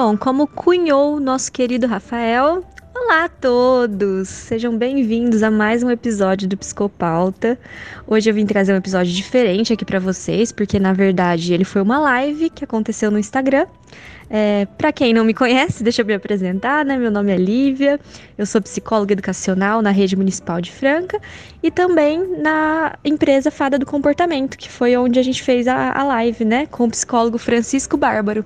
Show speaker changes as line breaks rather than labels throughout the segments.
Bom, como cunhou nosso querido Rafael, Olá a todos! Sejam bem-vindos a mais um episódio do Psicopauta. Hoje eu vim trazer um episódio diferente aqui para vocês, porque na verdade ele foi uma live que aconteceu no Instagram. É, para quem não me conhece, deixa eu me apresentar, né? Meu nome é Lívia, eu sou psicóloga educacional na Rede Municipal de Franca e também na empresa Fada do Comportamento, que foi onde a gente fez a, a live, né? Com o psicólogo Francisco Bárbaro.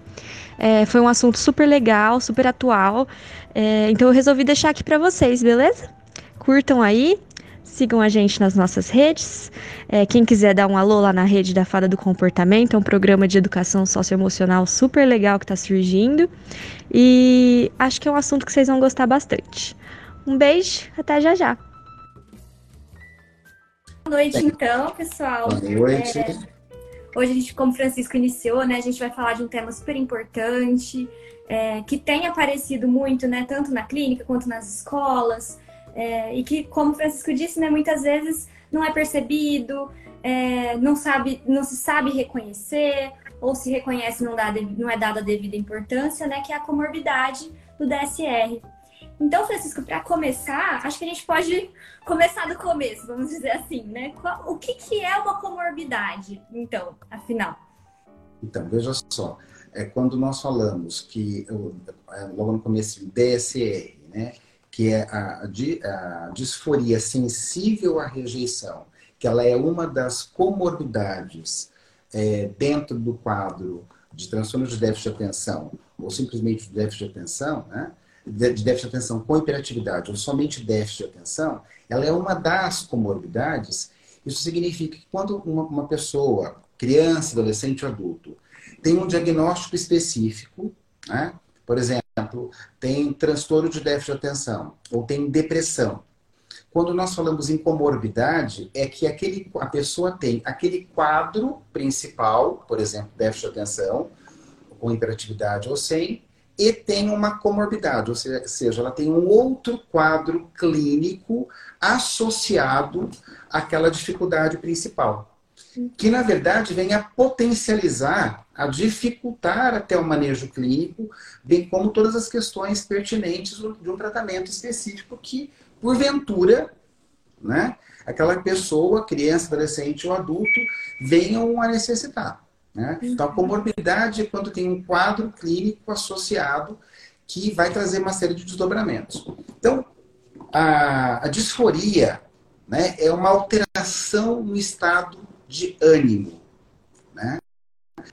É, foi um assunto super legal, super atual. É, então eu resolvi deixar aqui para vocês, beleza? Curtam aí, sigam a gente nas nossas redes. É, quem quiser dar um alô lá na rede da Fada do Comportamento, é um programa de educação socioemocional super legal que está surgindo. E acho que é um assunto que vocês vão gostar bastante. Um beijo, até já já.
Boa noite, então, pessoal.
Boa noite. É...
Hoje a gente, como o Francisco iniciou, né, a gente vai falar de um tema super importante, é, que tem aparecido muito, né, tanto na clínica quanto nas escolas, é, e que, como o Francisco disse, né, muitas vezes não é percebido, é, não sabe, não se sabe reconhecer, ou se reconhece não, dá, não é dada a devida importância, né, que é a comorbidade do DSR. Então, Francisco, para começar, acho que a gente pode começar do começo, vamos dizer assim, né? O que, que é uma comorbidade, então, afinal?
Então, veja só, é quando nós falamos que, é, logo no começo, DSR, né? Que é a, a disforia sensível à rejeição, que ela é uma das comorbidades é, dentro do quadro de transtorno de déficit de atenção, ou simplesmente de déficit de atenção, né? De déficit de atenção com hiperatividade ou somente déficit de atenção, ela é uma das comorbidades. Isso significa que quando uma, uma pessoa, criança, adolescente ou adulto, tem um diagnóstico específico, né? por exemplo, tem transtorno de déficit de atenção ou tem depressão. Quando nós falamos em comorbidade, é que aquele, a pessoa tem aquele quadro principal, por exemplo, déficit de atenção, com hiperatividade ou sem, e tem uma comorbidade, ou seja, ela tem um outro quadro clínico associado àquela dificuldade principal, que na verdade vem a potencializar, a dificultar até o manejo clínico, bem como todas as questões pertinentes de um tratamento específico que, porventura, né, aquela pessoa, criança, adolescente ou adulto, venham a necessitar. Né? Então, a comorbidade é quando tem um quadro clínico associado que vai trazer uma série de desdobramentos. Então, a, a disforia né, é uma alteração no estado de ânimo. Né?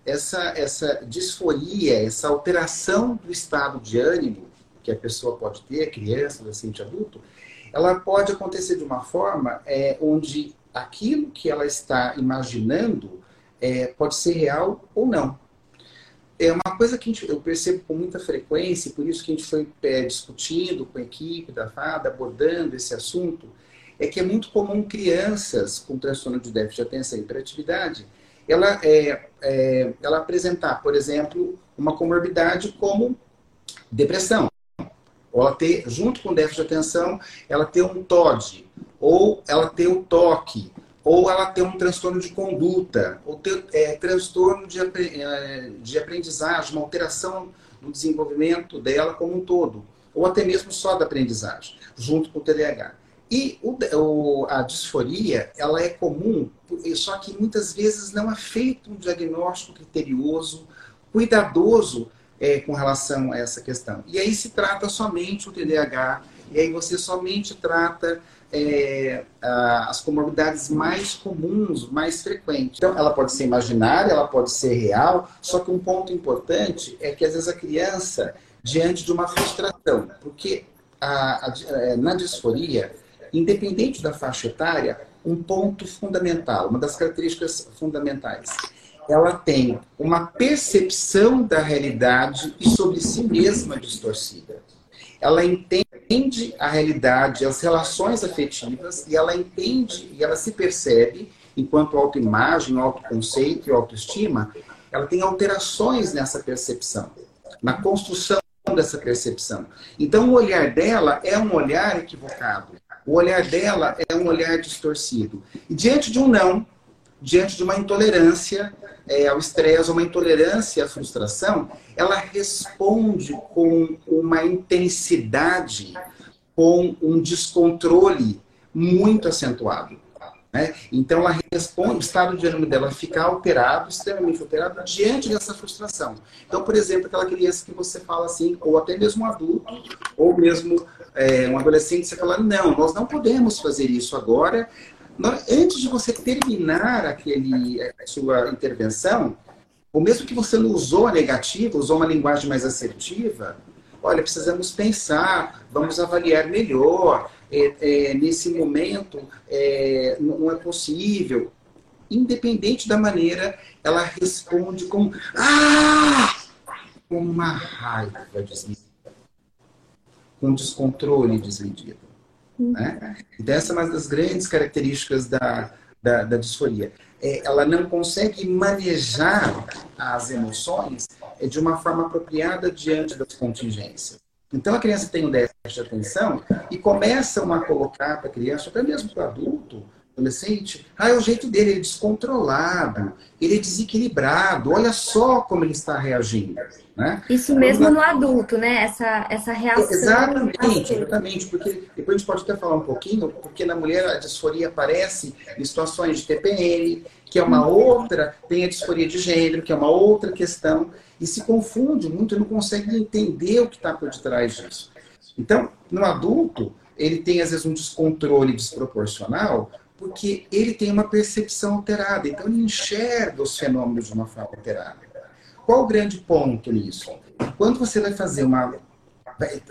Essa, essa disforia, essa alteração do estado de ânimo que a pessoa pode ter, criança, adolescente, adulto, ela pode acontecer de uma forma é, onde aquilo que ela está imaginando é, pode ser real ou não. É uma coisa que gente, eu percebo com muita frequência, por isso que a gente foi é, discutindo com a equipe da FADA, abordando esse assunto, é que é muito comum crianças com transtorno de déficit de atenção e hiperatividade, ela, é, é, ela apresentar, por exemplo, uma comorbidade como depressão. Ou ela ter, junto com déficit de atenção, ela ter um TOD, ou ela ter o toque, ou ela tem um transtorno de conduta, ou é, transtorno de, é, de aprendizagem, uma alteração no desenvolvimento dela como um todo, ou até mesmo só da aprendizagem, junto com o TDAH. E o, a disforia, ela é comum, só que muitas vezes não é feito um diagnóstico criterioso, cuidadoso é, com relação a essa questão. E aí se trata somente o TDAH, e aí você somente trata é, as comorbidades mais comuns, mais frequentes. Então, ela pode ser imaginária, ela pode ser real, só que um ponto importante é que às vezes a criança, diante de uma frustração, porque a, a, é, na disforia, independente da faixa etária, um ponto fundamental, uma das características fundamentais, ela tem uma percepção da realidade e sobre si mesma distorcida. Ela entende entende a realidade, as relações afetivas, e ela entende e ela se percebe, enquanto autoimagem, autoconceito e autoestima, ela tem alterações nessa percepção, na construção dessa percepção. Então, o olhar dela é um olhar equivocado. O olhar dela é um olhar distorcido. E diante de um não, diante de uma intolerância é, ao estresse, uma intolerância à frustração, ela responde com uma intensidade, com um descontrole muito acentuado. Né? Então, ela responde, o estado de ânimo dela fica alterado, extremamente alterado, diante dessa frustração. Então, por exemplo, aquela criança que você fala assim, ou até mesmo um adulto, ou mesmo é, um adolescente, você fala: não, nós não podemos fazer isso agora. Antes de você terminar aquele, a sua intervenção, ou mesmo que você não usou a negativa, usou uma linguagem mais assertiva, olha, precisamos pensar, vamos avaliar melhor, é, é, nesse momento é, não é possível. Independente da maneira, ela responde com ah! com uma raiva desmedida, com descontrole desmedido. Né? Então, essa é uma das grandes características da, da, da disforia. É, ela não consegue manejar as emoções é, de uma forma apropriada diante das contingências. Então a criança tem um déficit de atenção e começam a colocar para a criança, até mesmo para o adulto, adolescente, ah, é o jeito dele, ele é descontrolado, ele é desequilibrado, olha só como ele está reagindo. Né?
Isso mesmo no adulto, né? Essa, essa reação.
Exatamente, exatamente, porque depois a gente pode até falar um pouquinho, porque na mulher a disforia aparece em situações de TPM, que é uma outra, tem a disforia de gênero, que é uma outra questão, e se confunde muito, não consegue entender o que está por detrás disso. Então, no adulto, ele tem às vezes um descontrole desproporcional, porque ele tem uma percepção alterada, então ele enxerga os fenômenos de uma forma alterada. Qual o grande ponto nisso? Quando você vai fazer uma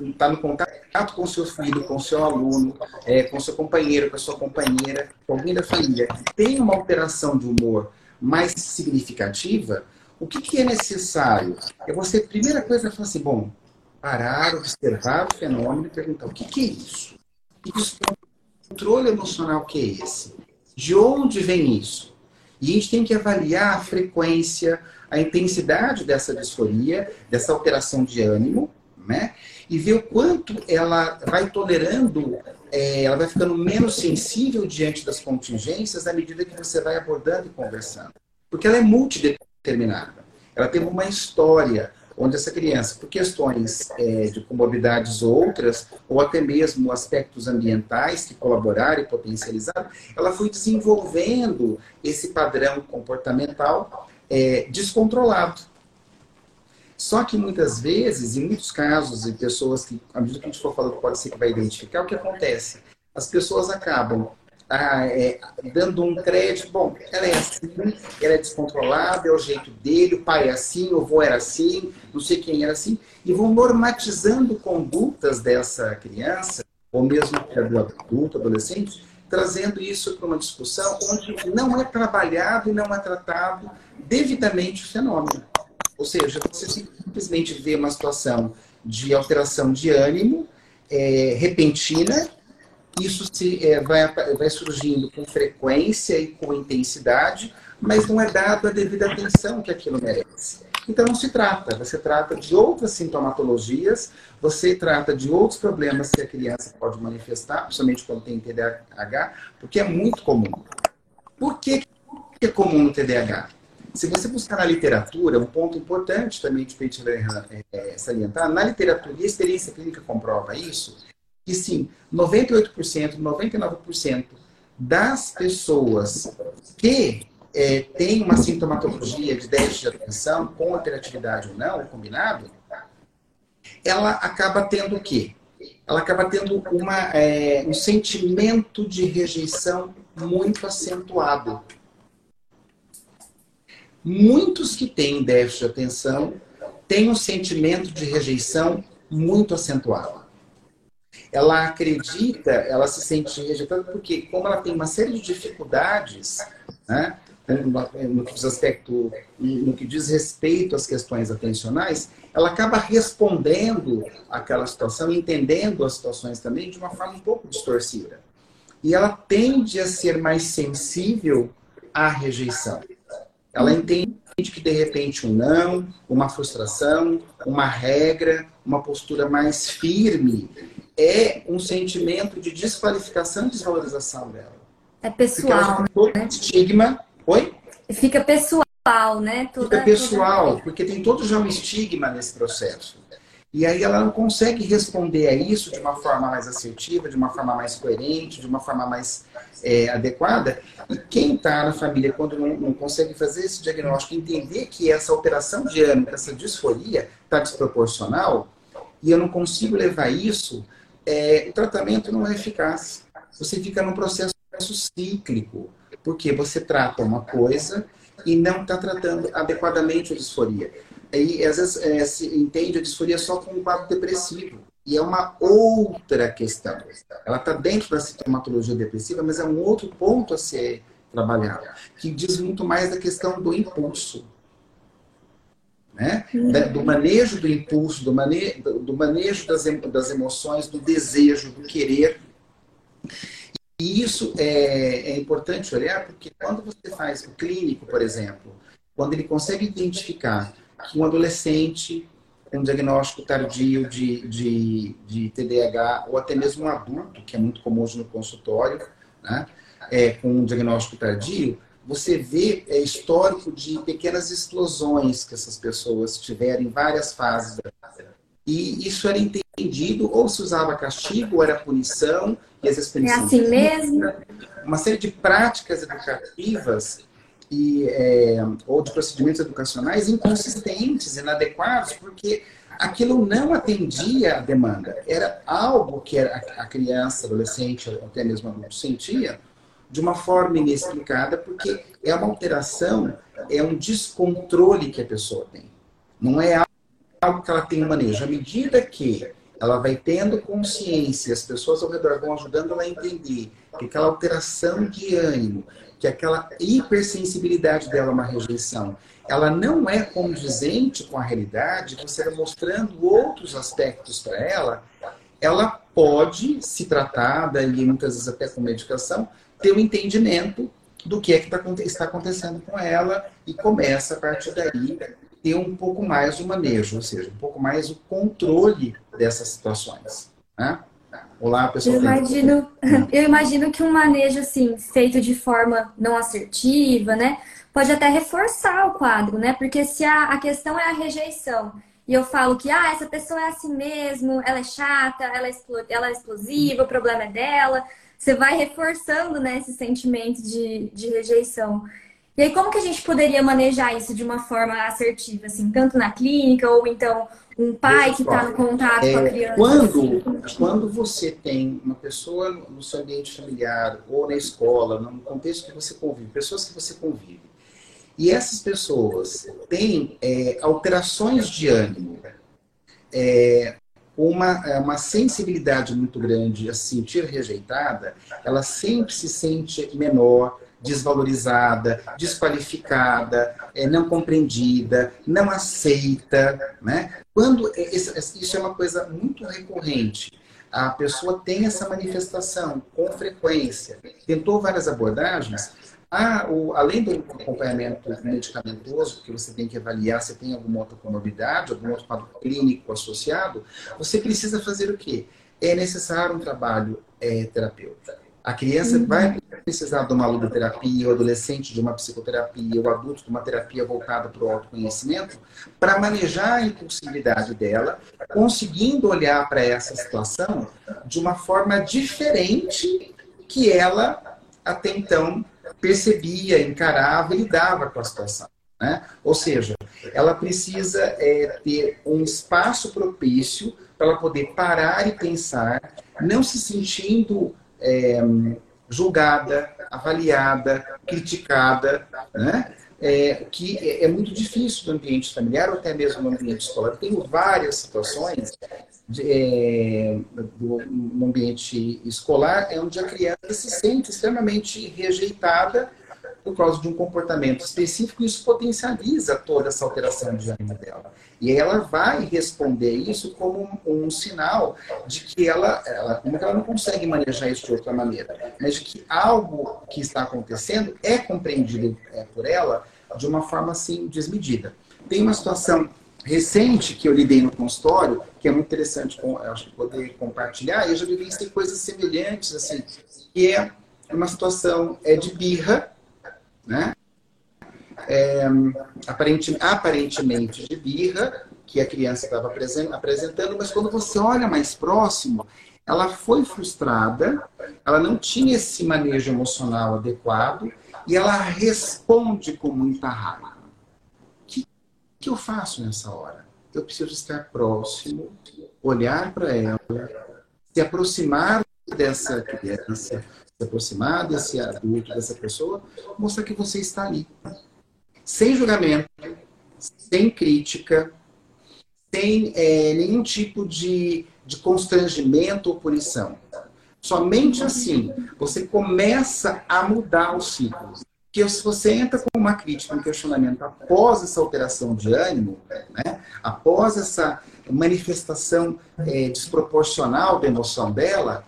está no contato com o seu filho, com o seu aluno, é, com o seu companheiro, com a sua companheira, com alguém da família, tem uma alteração de humor mais significativa, o que, que é necessário? É você, primeira coisa, falar assim, bom, parar, observar o fenômeno e perguntar o que, que é isso? O que isso controle emocional que é esse? De onde vem isso? E a gente tem que avaliar a frequência, a intensidade dessa disforia, dessa alteração de ânimo, né? E ver o quanto ela vai tolerando, é, ela vai ficando menos sensível diante das contingências à medida que você vai abordando e conversando. Porque ela é multideterminada. Ela tem uma história, onde essa criança, por questões é, de comorbidades outras, ou até mesmo aspectos ambientais que colaboraram e potencializaram, ela foi desenvolvendo esse padrão comportamental é, descontrolado. Só que muitas vezes, em muitos casos, em pessoas que, à medida que a gente for falando, pode ser que vai identificar, o que acontece? As pessoas acabam ah, é, dando um crédito, bom, ela é assim, ela é descontrolada, é o jeito dele, o pai é assim, o avô era assim, não sei quem era assim, e vão normatizando condutas dessa criança, ou mesmo do adulto, adolescente, trazendo isso para uma discussão onde não é trabalhado e não é tratado devidamente o fenômeno. Ou seja, você simplesmente vê uma situação de alteração de ânimo é, repentina isso se, é, vai, vai surgindo com frequência e com intensidade, mas não é dado a devida atenção que aquilo merece. Então não se trata, você trata de outras sintomatologias, você trata de outros problemas que a criança pode manifestar, principalmente quando tem TDAH, porque é muito comum. Por que é comum no TDAH? Se você buscar na literatura, um ponto importante também que gente vai é, salientar, na literatura, e a experiência clínica comprova isso, que sim, 98%, 99% das pessoas que é, têm uma sintomatologia de déficit de atenção, com hiperatividade ou não, combinado, ela acaba tendo o quê? Ela acaba tendo uma, é, um sentimento de rejeição muito acentuado. Muitos que têm déficit de atenção têm um sentimento de rejeição muito acentuado ela acredita, ela se sente rejeitada porque, como ela tem uma série de dificuldades, né, no que diz aspecto, no que diz respeito às questões atencionais, ela acaba respondendo àquela situação, entendendo as situações também de uma forma um pouco distorcida. E ela tende a ser mais sensível à rejeição. Ela entende que de repente um não, uma frustração, uma regra, uma postura mais firme é um sentimento de desqualificação e desvalorização dela.
É pessoal.
Todo né? estigma Oi?
Fica pessoal, né?
Toda, Fica pessoal, toda... porque tem todo já um estigma nesse processo. E aí ela não consegue responder a isso de uma forma mais assertiva, de uma forma mais coerente, de uma forma mais é, adequada. E quem está na família, quando não, não, consegue fazer esse diagnóstico, entender que essa alteração de ânimo, essa disforia, está desproporcional, e eu não consigo levar isso, é, o tratamento não é eficaz. Você fica num processo cíclico, porque você trata uma coisa e não está tratando adequadamente a disforia. E às vezes é, se entende a disforia só como um quadro depressivo. E é uma outra questão. Ela está dentro da sintomatologia depressiva, mas é um outro ponto a ser trabalhado, que diz muito mais da questão do impulso. Né? Do manejo do impulso, do, mane do manejo das, das emoções, do desejo, do querer. E isso é, é importante olhar, porque quando você faz o clínico, por exemplo, quando ele consegue identificar que um adolescente um diagnóstico tardio de, de, de TDAH, ou até mesmo um adulto, que é muito comum hoje no consultório, né, é, com um diagnóstico tardio, você vê é, histórico de pequenas explosões que essas pessoas tiveram em várias fases da vida. E isso era entendido, ou se usava castigo, ou era punição, e às vezes
punição. É assim mesmo?
Uma série de práticas educativas e, é, ou de procedimentos educacionais inconsistentes, inadequados, porque aquilo não atendia a demanda. Era algo que a criança, adolescente, ou até mesmo adulto sentia de uma forma inexplicada, porque é uma alteração, é um descontrole que a pessoa tem. Não é algo que ela tem um manejo. À medida que ela vai tendo consciência, as pessoas ao redor vão ajudando ela a entender que aquela alteração de ânimo, que aquela hipersensibilidade dela a uma rejeição, ela não é condizente com a realidade, você vai mostrando outros aspectos para ela, ela pode, se tratada e muitas vezes até com medicação, ter um entendimento do que é que tá, está acontecendo com ela e começa a partir daí ter um pouco mais o manejo, ou seja, um pouco mais o controle dessas situações. Né?
Olá, pessoal. Eu imagino, eu imagino que um manejo assim, feito de forma não assertiva, né, pode até reforçar o quadro, né? Porque se a, a questão é a rejeição e eu falo que ah, essa pessoa é assim mesmo, ela é chata, ela é, ela é explosiva, o problema é dela, você vai reforçando né, esse sentimento de, de rejeição. E aí, como que a gente poderia manejar isso de uma forma assertiva, assim, tanto na clínica ou então um pai que está no contato é, com a é, criança?
Quando, assim? quando você tem uma pessoa no seu ambiente familiar ou na escola, no contexto que você convive, pessoas que você convive, e essas pessoas têm é, alterações de ânimo, é, uma, é, uma sensibilidade muito grande a se sentir rejeitada, ela sempre se sente menor, desvalorizada, desqualificada, é, não compreendida, não aceita. Né? Quando é, isso é uma coisa muito recorrente, a pessoa tem essa manifestação com frequência, tentou várias abordagens, há o, além do acompanhamento medicamentoso, que você tem que avaliar se tem alguma outra comorbidade, algum outro quadro clínico associado, você precisa fazer o quê? É necessário um trabalho é, terapêutico. A criança uhum. vai precisar de uma ludoterapia, o adolescente de uma psicoterapia, o adulto de uma terapia voltada para o autoconhecimento, para manejar a impulsividade dela, conseguindo olhar para essa situação de uma forma diferente que ela até então percebia, encarava e lidava com a situação. Né? Ou seja, ela precisa é, ter um espaço propício para ela poder parar e pensar, não se sentindo é, julgada, avaliada, criticada, né? É, que é, é muito difícil no ambiente familiar ou até mesmo no ambiente escolar. Eu tenho várias situações de, é, do, no ambiente escolar é onde a criança se sente extremamente rejeitada por causa de um comportamento específico, isso potencializa toda essa alteração de ânimo dela. E ela vai responder isso como um, um sinal de que ela, ela, como que ela não consegue manejar isso de outra maneira, mas de que algo que está acontecendo é compreendido é, por ela de uma forma assim desmedida. Tem uma situação recente que eu lidei no consultório, que é muito interessante poder compartilhar, e eu já vivenciei coisas semelhantes, assim, que é uma situação é de birra, né? é, aparentemente, aparentemente de birra, que a criança estava apresentando, mas quando você olha mais próximo, ela foi frustrada, ela não tinha esse manejo emocional adequado e ela responde com muita raiva. Que, eu faço nessa hora? Eu preciso estar próximo, olhar para ela, se aproximar dessa criança, se aproximar desse adulto, dessa pessoa, mostrar que você está ali. Sem julgamento, sem crítica, sem é, nenhum tipo de, de constrangimento ou punição. Somente assim você começa a mudar o ciclo. Porque se você entra com uma crítica, um questionamento após essa alteração de ânimo, né, após essa manifestação é, desproporcional da emoção dela,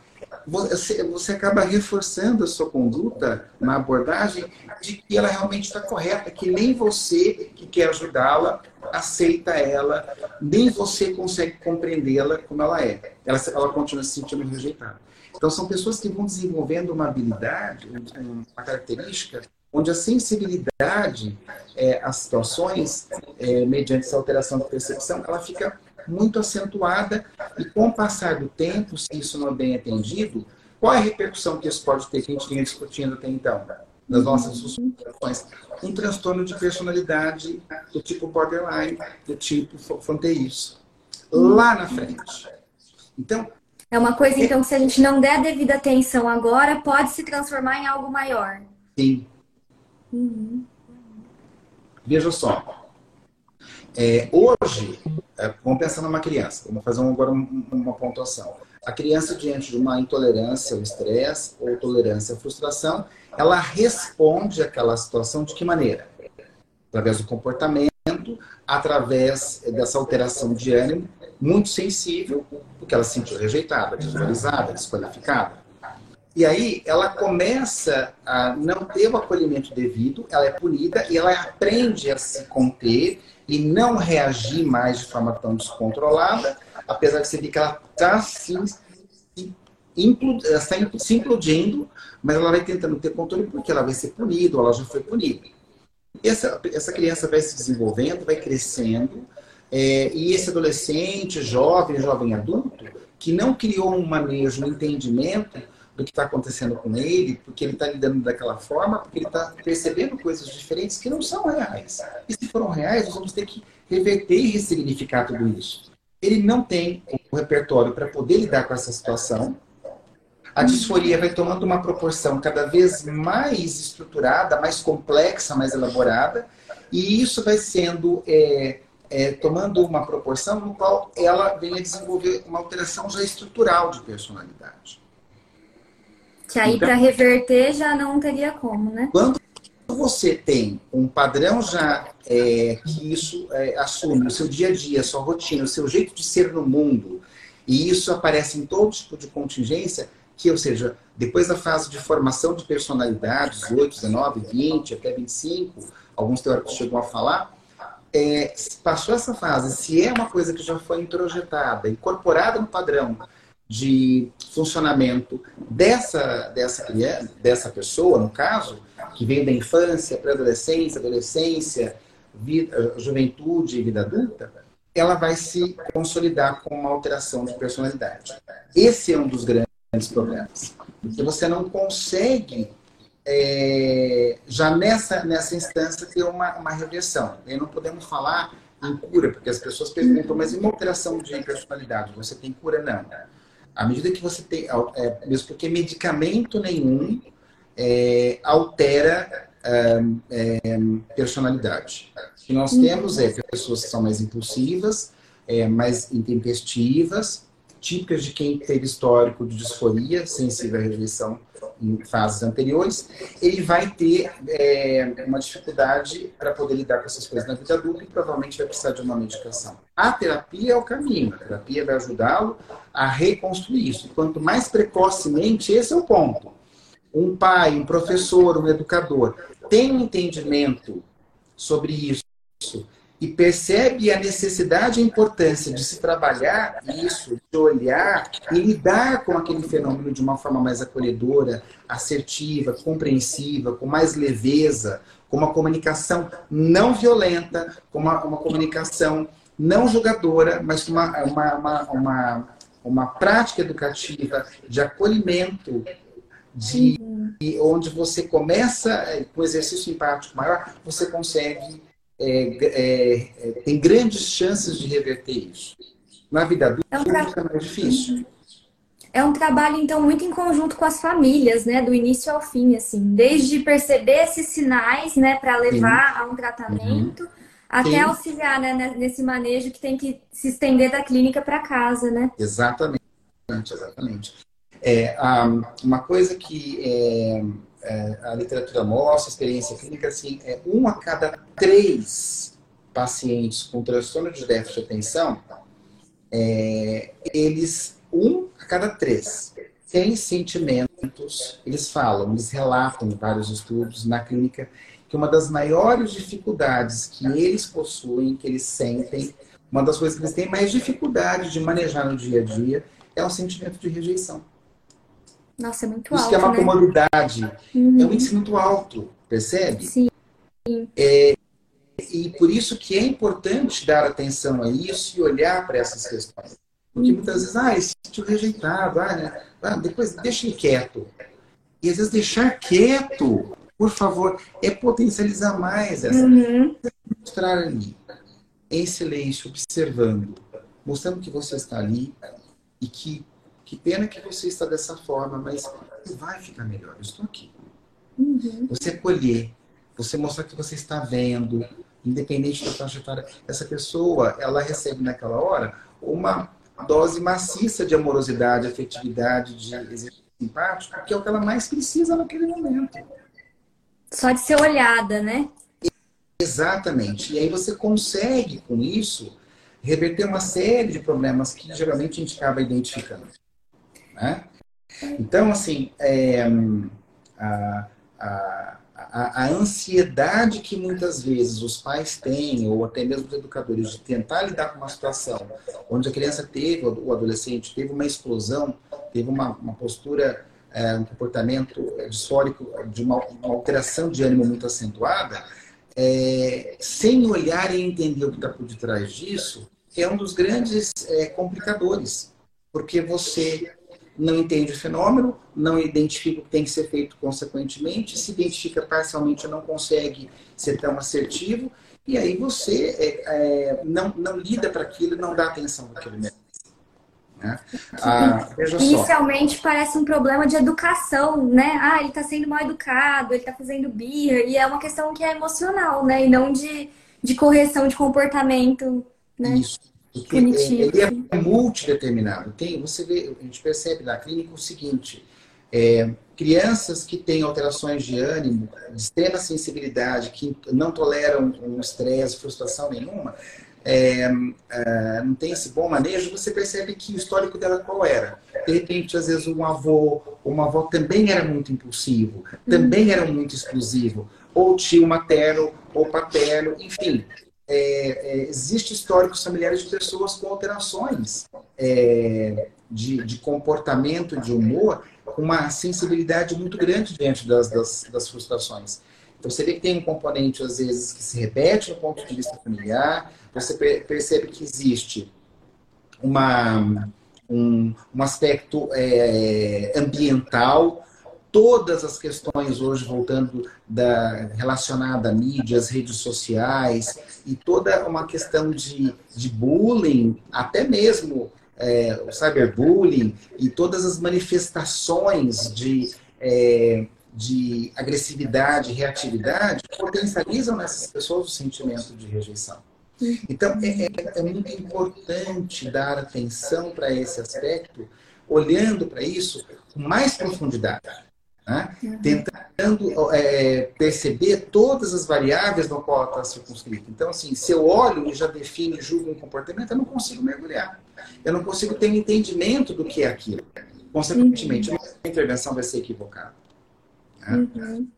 você, você acaba reforçando a sua conduta na abordagem de que ela realmente está correta, que nem você que quer ajudá-la aceita ela, nem você consegue compreendê-la como ela é. Ela, ela continua se sentindo rejeitada. Então, são pessoas que vão desenvolvendo uma habilidade, uma característica, onde a sensibilidade é, às situações, é, mediante essa alteração de percepção, ela fica muito acentuada e com o passar do tempo, se isso não é bem atendido, qual é a repercussão que isso pode ter que a gente vinha discutindo até então? Nas nossas discussões? Um transtorno de personalidade do tipo borderline, do tipo fronteiriço. Lá na frente. Então,
é uma coisa, então, que se a gente não der devida atenção agora, pode se transformar em algo maior.
Sim. Uhum. Veja só. É, hoje, é, vamos pensar numa criança, vamos fazer agora uma pontuação. A criança, diante de uma intolerância ao estresse ou tolerância à frustração, ela responde àquela situação de que maneira? Através do comportamento, através dessa alteração de ânimo, muito sensível, porque ela se sentiu rejeitada, desvalorizada, desqualificada. E aí ela começa a não ter o acolhimento devido, ela é punida e ela aprende a se conter e não reagir mais de forma tão descontrolada, apesar de você ver que ela está se, se, se implodindo, mas ela vai tentando ter controle porque ela vai ser punida, ou ela já foi punida. Essa, essa criança vai se desenvolvendo, vai crescendo, é, e esse adolescente, jovem, jovem adulto, que não criou um manejo, um entendimento do que está acontecendo com ele, porque ele está lidando daquela forma, porque ele está percebendo coisas diferentes que não são reais. E se foram reais, nós vamos ter que reverter e ressignificar tudo isso. Ele não tem o repertório para poder lidar com essa situação. A disforia vai tomando uma proporção cada vez mais estruturada, mais complexa, mais elaborada, e isso vai sendo é, é, tomando uma proporção no qual ela vem a desenvolver uma alteração já estrutural de personalidade.
Que aí então, para reverter já não teria como, né?
Quando você tem um padrão já é, que isso é, assume o seu dia a dia, a sua rotina, o seu jeito de ser no mundo, e isso aparece em todo tipo de contingência, que, ou seja, depois da fase de formação de personalidade, 18, 19, 20, até 25, alguns teóricos chegam a falar, é, passou essa fase, se é uma coisa que já foi introjetada, incorporada no padrão, de funcionamento dessa, dessa criança, dessa pessoa, no caso, que veio da infância, pré-adolescência, adolescência, vida, juventude e vida adulta, ela vai se consolidar com uma alteração de personalidade. Esse é um dos grandes problemas. Porque você não consegue, é, já nessa, nessa instância, ter uma, uma reversão. E não podemos falar em cura, porque as pessoas perguntam, mas em uma alteração de personalidade, você tem cura? Não. À medida que você tem, é, mesmo porque medicamento nenhum é, altera é, personalidade. O que nós temos é pessoas que são mais impulsivas, é, mais intempestivas, típicas de quem teve histórico de disforia, sensível à rejeição em fases anteriores, ele vai ter é, uma dificuldade para poder lidar com essas coisas na vida adulta e provavelmente vai precisar de uma medicação. A terapia é o caminho, a terapia vai ajudá-lo a reconstruir isso. Quanto mais precocemente, esse é o ponto. Um pai, um professor, um educador tem um entendimento sobre isso e percebe a necessidade e a importância de se trabalhar isso, de olhar e lidar com aquele fenômeno de uma forma mais acolhedora, assertiva, compreensiva, com mais leveza, com uma comunicação não violenta, com uma, uma comunicação não julgadora, mas com uma, uma, uma, uma, uma prática educativa de acolhimento, de uhum. onde você começa eh, com exercício empático maior, você consegue é, é, é, tem grandes chances de reverter isso. Na vida adulta é um tra... fica mais difícil.
É um trabalho, então, muito em conjunto com as famílias, né? Do início ao fim, assim. Desde perceber esses sinais, né? Para levar Sim. a um tratamento, uhum. até Sim. auxiliar né, nesse manejo que tem que se estender da clínica para casa, né?
Exatamente, exatamente. É, uma coisa que é, a literatura mostra, a experiência clínica, assim, é um a cada três pacientes com transtorno de déficit de atenção, é, eles, um a cada três, têm sentimentos, eles falam, eles relatam em vários estudos na clínica, que uma das maiores dificuldades que eles possuem, que eles sentem, uma das coisas que eles têm mais dificuldade de manejar no dia a dia, é o sentimento de rejeição.
Nossa, é muito
Isso
alto.
Isso que é uma
né?
comodidade. Uhum. É um índice muito alto, percebe? Sim. É, e por isso que é importante dar atenção a isso e olhar para essas questões. Porque muitas vezes, ah, esse sítio rejeitado, ah, né? ah, depois deixa ele quieto. E às vezes deixar quieto, por favor, é potencializar mais essa. Uhum. Mostrar ali, em silêncio, observando, mostrando que você está ali e que que pena que você está dessa forma, mas vai ficar melhor. Eu estou aqui. Uhum. Você acolher, você mostrar que você está vendo, independente da faixa etária. Essa pessoa, ela recebe naquela hora uma dose maciça de amorosidade, afetividade, de exercício simpático, que é o que ela mais precisa naquele momento.
Só de ser olhada, né?
Exatamente. E aí você consegue, com isso, reverter uma série de problemas que geralmente a gente acaba identificando. Né? Então, assim, é, a, a, a, a, ansiedade que muitas vezes os pais têm, ou até mesmo os educadores, de tentar lidar com uma situação onde a criança teve, o adolescente teve uma explosão, teve uma, uma postura, é, um comportamento disfórico, de uma, uma, alteração de ânimo muito acentuada, é, sem olhar e entender o que está por detrás disso, é um dos grandes é, complicadores. Porque você não entende o fenômeno, não identifica o que tem que ser feito consequentemente, se identifica parcialmente não consegue ser tão assertivo, e aí você é, é, não, não lida para aquilo, não dá atenção para aquilo mesmo. Né?
Ah, Inicialmente só. parece um problema de educação, né? Ah, ele está sendo mal educado, ele está fazendo birra, e é uma questão que é emocional, né? E não de, de correção de comportamento. Né?
Isso. Porque ele é multideterminado. Tem, você vê, a gente percebe na clínica o seguinte: é, crianças que têm alterações de ânimo, de extrema sensibilidade, que não toleram um estresse, frustração nenhuma, é, é, não tem esse bom manejo, você percebe que o histórico dela qual era? De repente, às vezes, um avô ou uma avó também era muito impulsivo, também era muito explosivo, ou tio materno ou paterno, enfim é, é, existe históricos familiares de pessoas com alterações é, de, de, comportamento, de humor, com uma sensibilidade muito grande diante das, das, das, frustrações. Então, você vê que tem um componente, às vezes, que se repete no ponto de vista familiar, você percebe que existe uma, um, um aspecto é, ambiental, todas as questões hoje voltando da relacionada a mídias, redes sociais e toda uma questão de, de bullying, até mesmo é, o cyberbullying e todas as manifestações de, é, de agressividade, reatividade, potencializam nessas pessoas o sentimento de rejeição. Então, é, é, é muito importante dar atenção para esse aspecto, olhando para isso com mais profundidade. Né? Uhum. Tentando é, perceber todas as variáveis no qual está circunscrito. Então, assim, se eu olho e já defino e julgo um comportamento, eu não consigo mergulhar. Eu não consigo ter um entendimento do que é aquilo. Consequentemente, uhum. a intervenção vai ser equivocada.
Né? Uhum.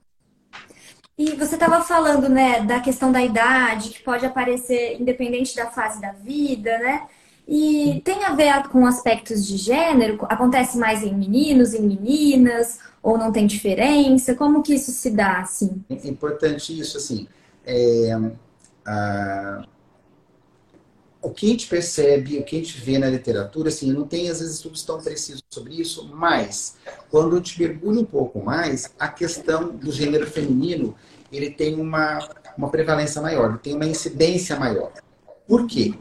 E você estava falando, né, da questão da idade, que pode aparecer independente da fase da vida, né? E tem a ver com aspectos de gênero? Acontece mais em meninos, em meninas? Ou não tem diferença? Como que isso se dá, assim?
É importante isso, assim. É, a, o que a gente percebe, o que a gente vê na literatura, assim, não tem às vezes estudos tão precisos sobre isso, mas quando a gente mergulha um pouco mais, a questão do gênero feminino, ele tem uma, uma prevalência maior, ele tem uma incidência maior. Por quê?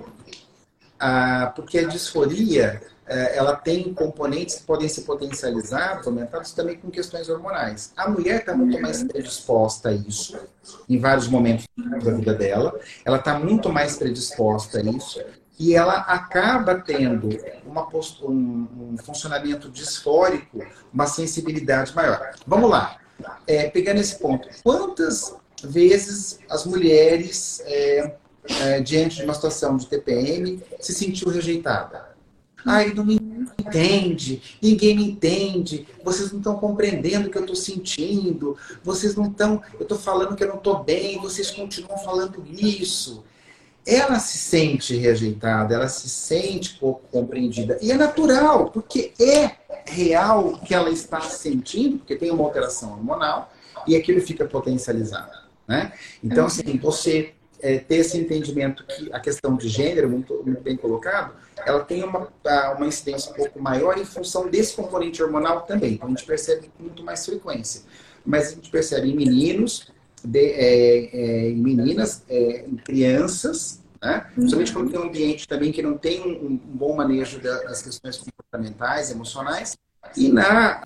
Ah, porque a disforia, eh, ela tem componentes que podem ser potencializados, aumentados também com questões hormonais. A mulher está muito mais predisposta a isso, em vários momentos da vida dela. Ela está muito mais predisposta a isso. E ela acaba tendo uma um, um, funcionamento disfórico, uma sensibilidade maior. Vamos lá. É, pegando esse ponto, quantas vezes as mulheres, é, é, diante de uma situação de TPM, se sentiu rejeitada? Ai, não me entende, ninguém me entende, vocês não estão compreendendo o que eu estou sentindo, vocês não estão, eu estou falando que eu não estou bem, vocês continuam falando isso. Ela se sente rejeitada, ela se sente pouco compreendida. E é natural, porque é real o que ela está sentindo, porque tem uma alteração hormonal, e aquilo fica potencializado. Né? Então, assim, você é, ter esse entendimento que a questão de gênero, muito, muito bem colocado, ela tem uma, uma incidência um pouco maior em função desse componente hormonal também. Então, a gente percebe com muito mais frequência. Mas a gente percebe em meninos, de, é, é, em meninas, é, em crianças, né? principalmente quando tem um ambiente também que não tem um, um bom manejo das questões comportamentais, emocionais, e na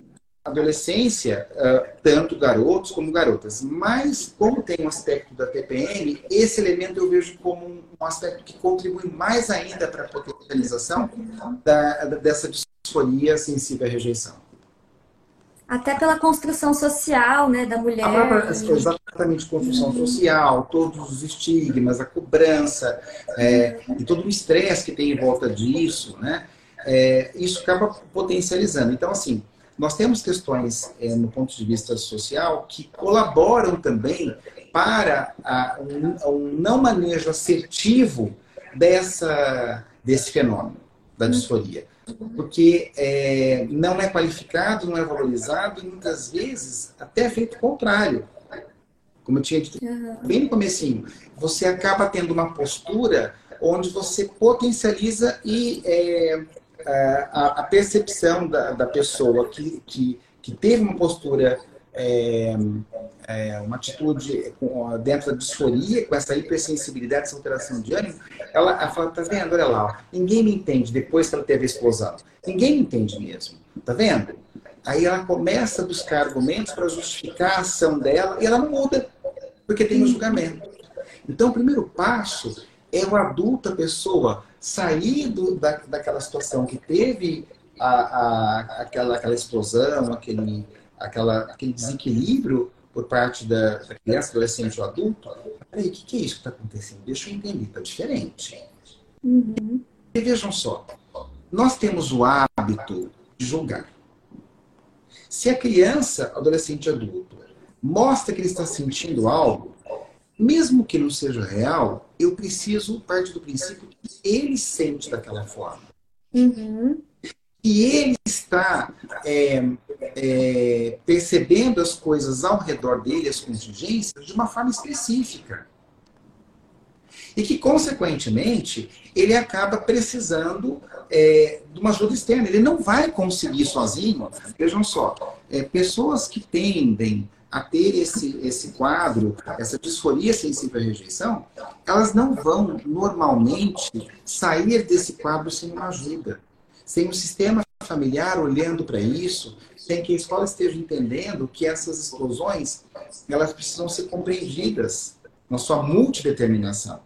adolescência, uh, tanto garotos como garotas. Mas, como tem um aspecto da TPM, esse elemento eu vejo como um, aspecto que contribui mais ainda para a potencialização da, dessa disforia sensível à rejeição.
Até pela construção social né, da mulher.
A exatamente, construção social, todos os estigmas, a cobrança é, e todo o estresse que tem em volta disso, né? É, isso acaba potencializando. Então, assim, nós temos questões, é, no ponto de vista social, que colaboram também para a, um, um, não manejo assertivo dessa, desse fenômeno da disforia. Porque é, não é qualificado, não é valorizado e muitas vezes até é feito o contrário. Como eu tinha dito bem no comecinho, você acaba tendo uma postura onde você potencializa e é, a, a percepção da, da pessoa que, que, que teve uma postura, é, é, uma atitude dentro da disforia, com essa hipersensibilidade, essa alteração de ânimo, ela, ela fala, tá vendo? Olha lá, ninguém me entende depois que ela teve a. Ninguém me entende mesmo. Tá vendo? Aí ela começa a buscar argumentos para justificar a ação dela e ela não muda, porque tem um julgamento. Então, o primeiro passo é o adulto, a pessoa, sair do, da, daquela situação que teve a, a, aquela, aquela explosão, aquele, aquela, aquele desequilíbrio por parte da, da criança, adolescente ou adulto. Peraí, o que, que é isso que está acontecendo? Deixa eu entender, está diferente. Uhum. E vejam só, nós temos o hábito de julgar. Se a criança, adolescente adulto, mostra que ele está sentindo algo, mesmo que não seja real, eu preciso partir do princípio que ele sente daquela forma. Uhum. E ele está é, é, percebendo as coisas ao redor dele, as contingências, de uma forma específica. E que, consequentemente, ele acaba precisando é, de uma ajuda externa. Ele não vai conseguir sozinho. Vejam só, é, pessoas que tendem a ter esse, esse quadro, essa disforia sensível à rejeição, elas não vão normalmente sair desse quadro sem uma ajuda, sem um sistema familiar olhando para isso, sem que a escola esteja entendendo que essas explosões elas precisam ser compreendidas na sua multideterminação.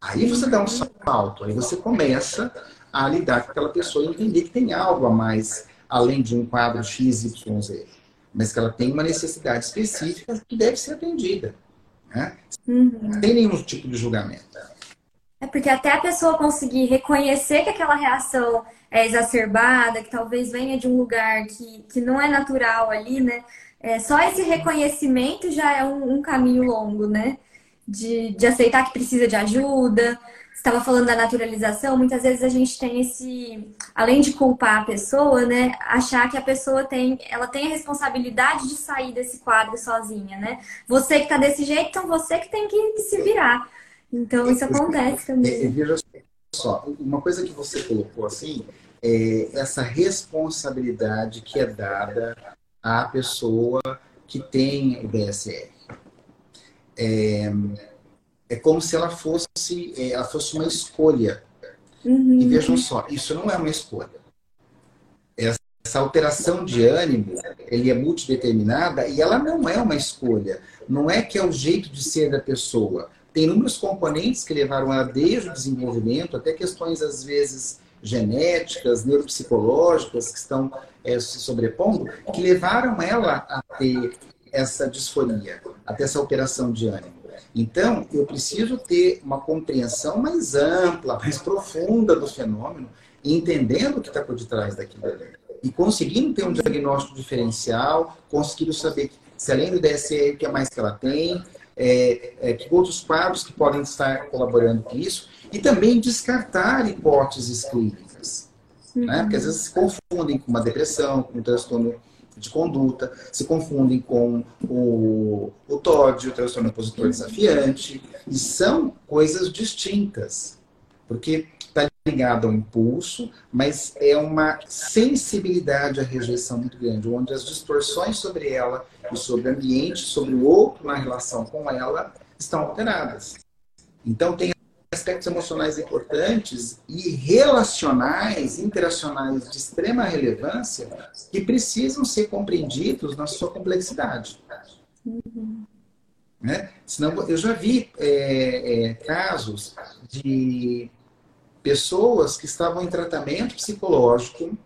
Aí você dá um salto, aí você começa a lidar com aquela pessoa e entender que tem algo a mais além de um quadro X, Y, Z mas que ela tem uma necessidade específica que deve ser atendida. Né? Uhum. Sem nenhum tipo de julgamento.
É porque até a pessoa conseguir reconhecer que aquela reação é exacerbada, que talvez venha de um lugar que, que não é natural ali, né? é, só esse reconhecimento já é um, um caminho longo, né? De, de aceitar que precisa de ajuda, estava falando da naturalização, muitas vezes a gente tem esse, além de culpar a pessoa, né, achar que a pessoa tem, ela tem a responsabilidade de sair desse quadro sozinha, né? Você que está desse jeito, então você que tem que se virar. Então isso acontece também.
Veja só, uma coisa que você colocou assim, é essa responsabilidade que é dada à pessoa que tem o DSR. É, é como se ela fosse, é, ela fosse uma escolha. Uhum. E vejam só, isso não é uma escolha. Essa alteração de ânimo, ele é multideterminada e ela não é uma escolha. Não é que é o jeito de ser da pessoa. Tem inúmeros componentes que levaram ela desde o desenvolvimento, até questões, às vezes, genéticas, neuropsicológicas, que estão é, se sobrepondo, que levaram ela a ter essa disforia, a ter essa alteração de ânimo. Então, eu preciso ter uma compreensão mais ampla, mais profunda do fenômeno, entendendo o que está por detrás daquilo ali. E conseguindo ter um diagnóstico diferencial, conseguindo saber se além do DSE, o que é mais que ela tem, é, é, que outros quadros que podem estar colaborando com isso, e também descartar hipóteses clínicas. Uhum. Né? Porque às vezes se confundem com uma depressão, com um transtorno de conduta, se confundem com o, o TOD, o transtorno opositor desafiante, e são coisas distintas, porque está ligado ao impulso, mas é uma sensibilidade à rejeição muito grande, onde as distorções sobre ela e sobre o ambiente, sobre o outro na relação com ela, estão alteradas. Então, tem aspectos emocionais importantes e relacionais, interacionais de extrema relevância que precisam ser compreendidos na sua complexidade. Uhum. Né? Senão, eu já vi é, é, casos de pessoas que estavam em tratamento psicológico,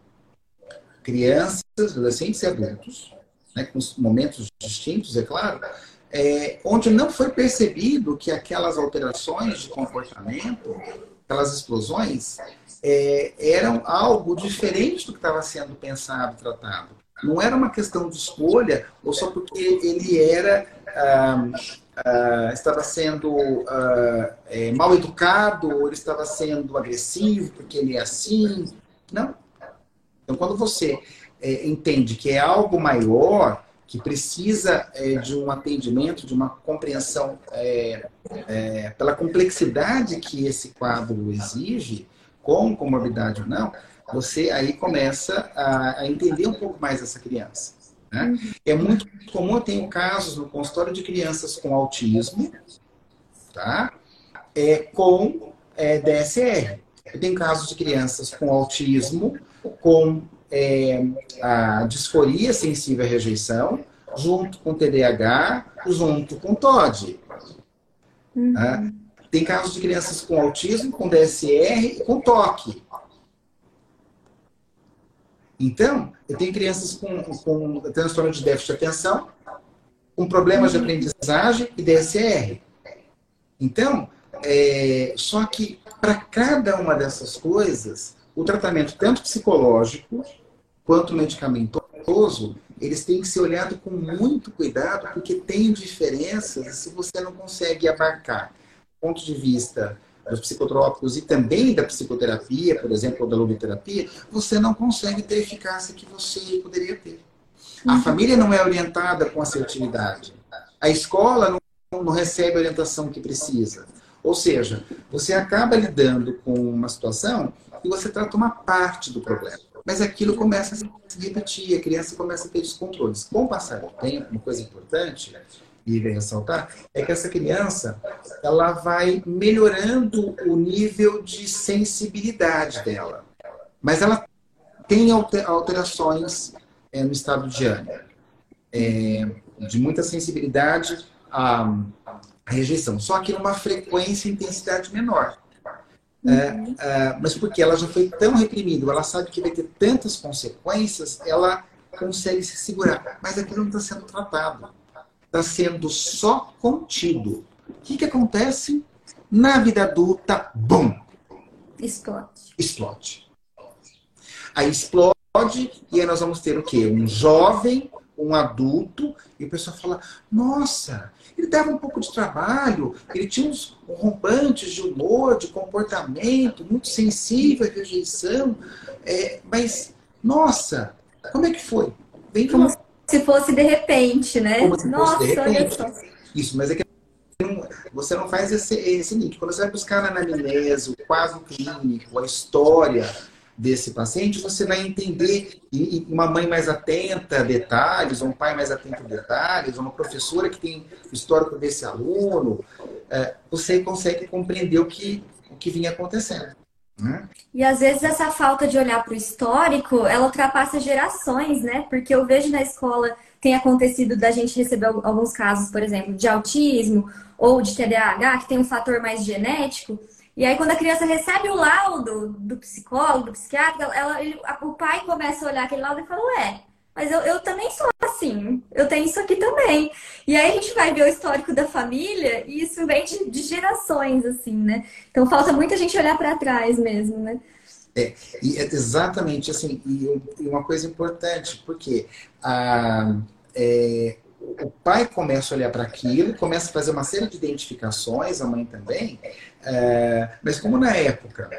crianças, adolescentes e adultos, né, com momentos distintos, é claro, é, onde não foi percebido que aquelas alterações de comportamento, aquelas explosões, é, eram algo diferente do que estava sendo pensado, tratado. Não era uma questão de escolha, ou só porque ele era ah, ah, estava sendo ah, é, mal educado, ou ele estava sendo agressivo porque ele é assim. Não. Então, quando você é, entende que é algo maior, que precisa é, de um atendimento, de uma compreensão é, é, pela complexidade que esse quadro exige, com comorbidade ou não, você aí começa a, a entender um pouco mais essa criança. Né? Uhum. É muito comum, eu tenho casos no consultório de crianças com autismo, tá? É, com é, DSR. Eu tenho casos de crianças com autismo, com é, a disforia sensível à rejeição, junto com TDAH, junto com TOD. Uhum. Né? Tem casos de crianças com autismo, com DSR e com TOC. Então, eu tenho crianças com, com transtorno de déficit de atenção, com problemas de aprendizagem e DSR. Então, é, só que para cada uma dessas coisas, o tratamento tanto psicológico quanto medicamentoso, eles têm que ser olhados com muito cuidado, porque tem diferenças se você não consegue abarcar ponto de vista dos psicotrópicos e também da psicoterapia, por exemplo, ou da logoterapia, você não consegue ter a eficácia que você poderia ter. A uhum. família não é orientada com assertividade. A escola não, não recebe a orientação que precisa. Ou seja, você acaba lidando com uma situação e você trata uma parte do problema. Mas aquilo começa a se repetir, a criança começa a ter descontroles. Com o passar do tempo, uma coisa importante e ressaltar é que essa criança ela vai melhorando o nível de sensibilidade dela, mas ela tem alterações é, no estado de ânimo, é, de muita sensibilidade à, rejeição, só que numa frequência e intensidade menor. É, uhum. É, mas porque ela já foi tão reprimida, ela sabe que vai ter tantas consequências, ela consegue se segurar. Mas aquilo não está sendo tratado. Está sendo só contido. O que, que acontece? Na vida adulta, bum!
Explode.
Explode. Aí explode e aí nós vamos ter o quê? Um jovem um adulto e o pessoal fala: nossa, ele dava um pouco de trabalho, ele tinha uns rompantes de humor, de comportamento, muito sensível à rejeição, é, mas nossa, como é que foi?
Vem como se fosse de repente, né?
Como se nossa, fosse de repente. Isso, mas é que você não faz esse, esse link. Quando você vai buscar na anamnese, o quadro clínico, a história desse paciente, você vai entender, e uma mãe mais atenta a detalhes, ou um pai mais atento a detalhes, ou uma professora que tem histórico desse aluno, é, você consegue compreender o que, o que vinha acontecendo. Né?
E às vezes essa falta de olhar para o histórico, ela ultrapassa gerações, né? Porque eu vejo na escola tem acontecido da gente receber alguns casos, por exemplo, de autismo ou de TDAH, que tem um fator mais genético, e aí, quando a criança recebe o laudo do psicólogo, do psiquiatra, ela, ele, o pai começa a olhar aquele laudo e fala, ué, mas eu, eu também sou assim, eu tenho isso aqui também. E aí a gente vai ver o histórico da família e isso vem de, de gerações, assim, né? Então falta muita gente olhar para trás mesmo, né?
É, e é exatamente assim, e, e, uma coisa importante, porque a, é, o pai começa a olhar para aquilo, começa a fazer uma série de identificações, a mãe também, é, mas como na época,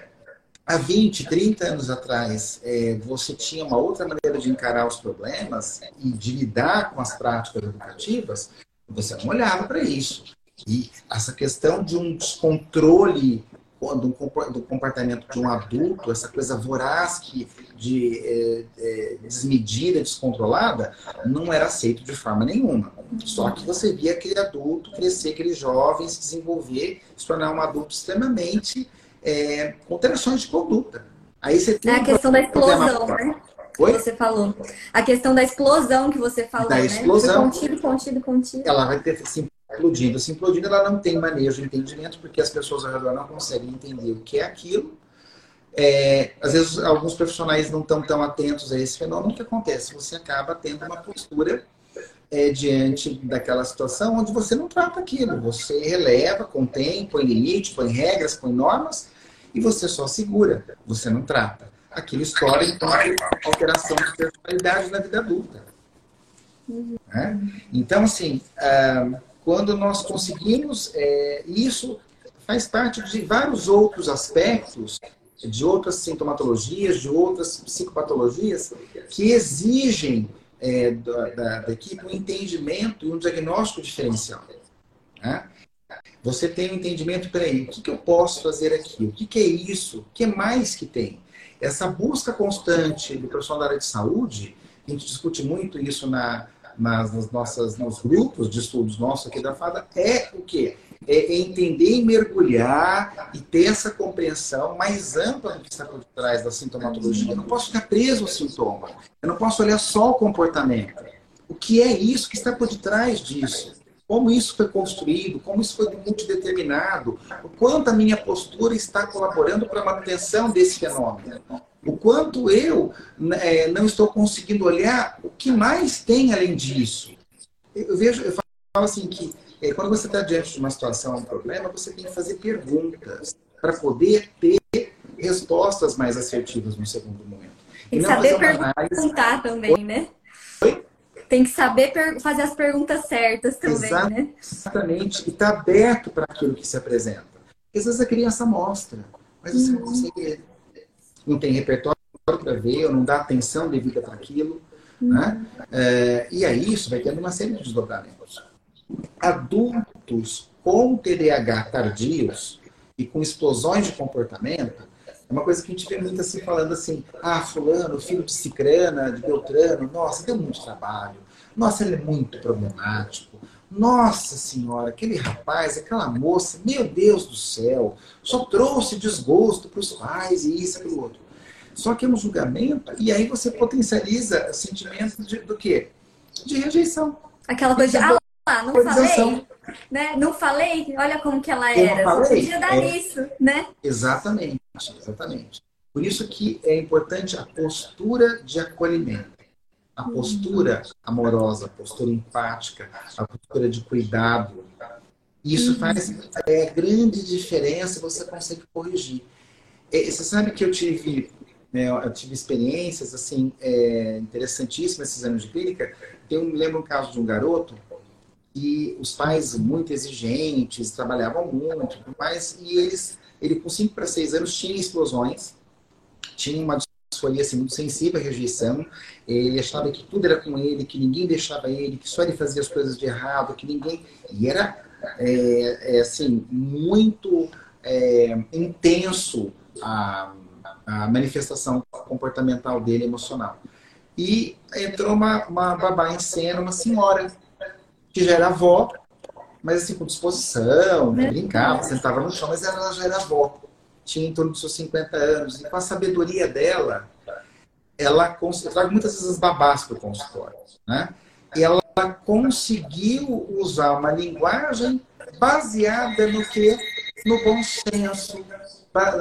há 20, 30 anos atrás, é, você tinha uma outra maneira de encarar os problemas e de lidar com as práticas educativas, você não olhava para isso. E essa questão de um descontrole do, do comportamento de um adulto, essa coisa voraz que, de é, é, desmedida, descontrolada, não era aceito de forma nenhuma. Só que você via aquele adulto crescer, aquele jovem se desenvolver, se tornar um adulto extremamente é, com alterações de conduta.
Aí você tem é a questão da explosão, né? Oi? Que você falou. A questão da explosão que você falou, da né?
explosão.
Contido, contido, contido.
Ela vai ter assim, implodindo. Se implodindo, ela não tem manejo de entendimento, porque as pessoas ao redor não conseguem entender o que é aquilo. É, às vezes, alguns profissionais não estão tão atentos a esse fenômeno. O que acontece? Você acaba tendo uma postura é, diante daquela situação onde você não trata aquilo. Você releva, contém, põe limite, põe regras, põe normas e você só segura. Você não trata. Aquilo estoura então alteração de personalidade na vida adulta. Uhum. Né? Então, assim, uh, quando nós conseguimos, é, isso faz parte de vários outros aspectos, de outras sintomatologias, de outras psicopatologias, que exigem é, da, da, da, equipe um entendimento e um diagnóstico diferencial. Né? Você tem um entendimento, peraí, o que, que eu posso fazer aqui? O que, que é isso? O que mais que tem? Essa busca constante do profissional da área de saúde, a gente discute muito isso na, nas, nas nossas, nos grupos de estudos nossos aqui da FADA é o quê? É entender e mergulhar e ter essa compreensão mais ampla do que está por trás da sintomatologia. Eu não posso ficar preso ao sintoma. Eu não posso olhar só o comportamento. O que é isso que está por detrás disso? Como isso foi construído? Como isso foi multideterminado? O quanto a minha postura está colaborando para a manutenção desse fenômeno? O quanto eu é, não estou conseguindo olhar o que mais tem além disso. Eu vejo, eu falo assim que é, quando você está diante de uma situação, um problema, você tem que fazer perguntas para poder ter respostas mais assertivas no segundo momento.
Tem que saber perguntar também, né? Oi? Tem que saber fazer as perguntas certas também,
Exatamente.
né?
Exatamente. E estar tá aberto para aquilo que se apresenta. Porque às vezes a criança mostra, mas você uhum. não consegue não tem repertório para ver, ou não dá atenção devida para aquilo. Uhum. Né? É, e aí isso vai tendo uma série de desdobramentos. Adultos com TDAH tardios e com explosões de comportamento, é uma coisa que a gente vê muito assim, falando assim, ah, fulano, filho de cicrana, de Beltrano, nossa, deu muito trabalho. Nossa, ele é muito problemático. Nossa senhora, aquele rapaz, aquela moça, meu Deus do céu, só trouxe desgosto para os pais e isso e outro. Só que é um julgamento e aí você potencializa sentimento de, do quê? De rejeição.
Aquela coisa de, ah lá, não falei, né? Não falei, olha como que ela era. Não falei, podia dar é, isso, né?
Exatamente, exatamente. Por isso que é importante a postura de acolhimento a postura amorosa, a postura empática, a postura de cuidado. Isso uhum. faz é, grande diferença, você consegue corrigir. É, você sabe que eu tive né, eu tive experiências assim é, interessantíssimas esses anos de clínica. Eu me lembro um caso de um garoto e os pais muito exigentes, trabalhavam muito, mas e eles, ele com 5 para 6 anos tinha explosões, tinha uma assim, muito sensível à rejeição, ele achava que tudo era com ele, que ninguém deixava ele, que só ele fazia as coisas de errado, que ninguém... E era, é, é assim, muito é, intenso a, a manifestação comportamental dele, emocional. E entrou uma, uma babá em cena, uma senhora, que já era avó, mas assim, com disposição, brincava, sentava no chão, mas ela já era avó. Tinha em torno dos seus 50 anos. E com a sabedoria dela, ela eu trago muitas vezes babás para o consultório, né? E ela conseguiu usar uma linguagem baseada no que? No bom senso,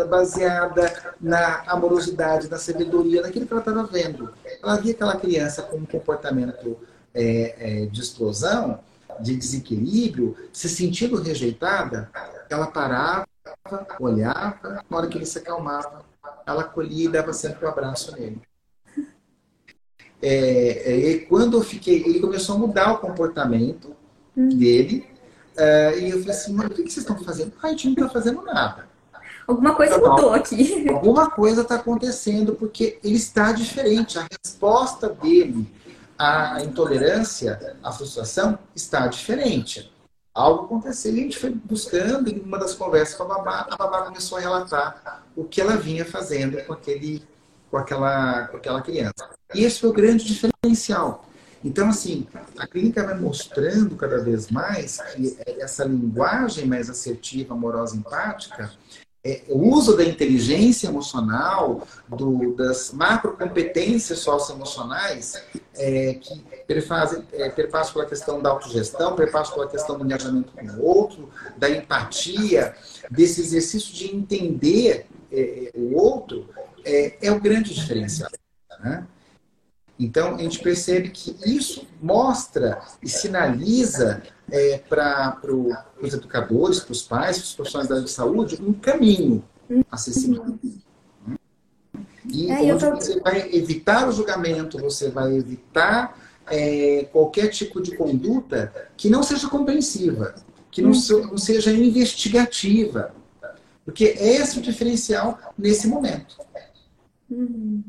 baseada na amorosidade, na sabedoria, naquilo que ela estava vendo. Ela via aquela criança com um comportamento é, é, de explosão, de desequilíbrio, se sentindo rejeitada, ela parava, olhava, na hora que ele se acalmava, ela acolhia e dava sempre um abraço nele. É, é e quando eu fiquei, ele começou a mudar o comportamento hum. dele, é, e eu falei assim, mas o que vocês estão fazendo? Ah, a gente não está fazendo nada.
Alguma coisa então, mudou aqui.
Alguma coisa está acontecendo, porque ele está diferente. A resposta dele a intolerância, a frustração está diferente. Algo aconteceu e a gente foi buscando, em uma das conversas com a babá, a babá começou a relatar o que ela vinha fazendo com, aquele, com, aquela, com aquela criança. E esse foi o grande diferencial. Então, assim, a clínica vai mostrando cada vez mais que essa linguagem mais assertiva, amorosa, empática, é, o uso da inteligência emocional, do, das macrocompetências socioemocionais, é, que perpassam é, pela questão da autogestão, perpassam pela questão do engajamento com o outro, da empatia, desse exercício de entender é, é o outro, é, é o grande diferencial. Né? Então, a gente percebe que isso mostra e sinaliza é, para os educadores, para os pais, para os profissionais da área de saúde, um caminho a ser seguido. E é, onde tô... você vai evitar o julgamento, você vai evitar é, qualquer tipo de conduta que não seja compreensiva, que não, uhum. não seja investigativa. Porque é esse o diferencial nesse momento.
Uhum.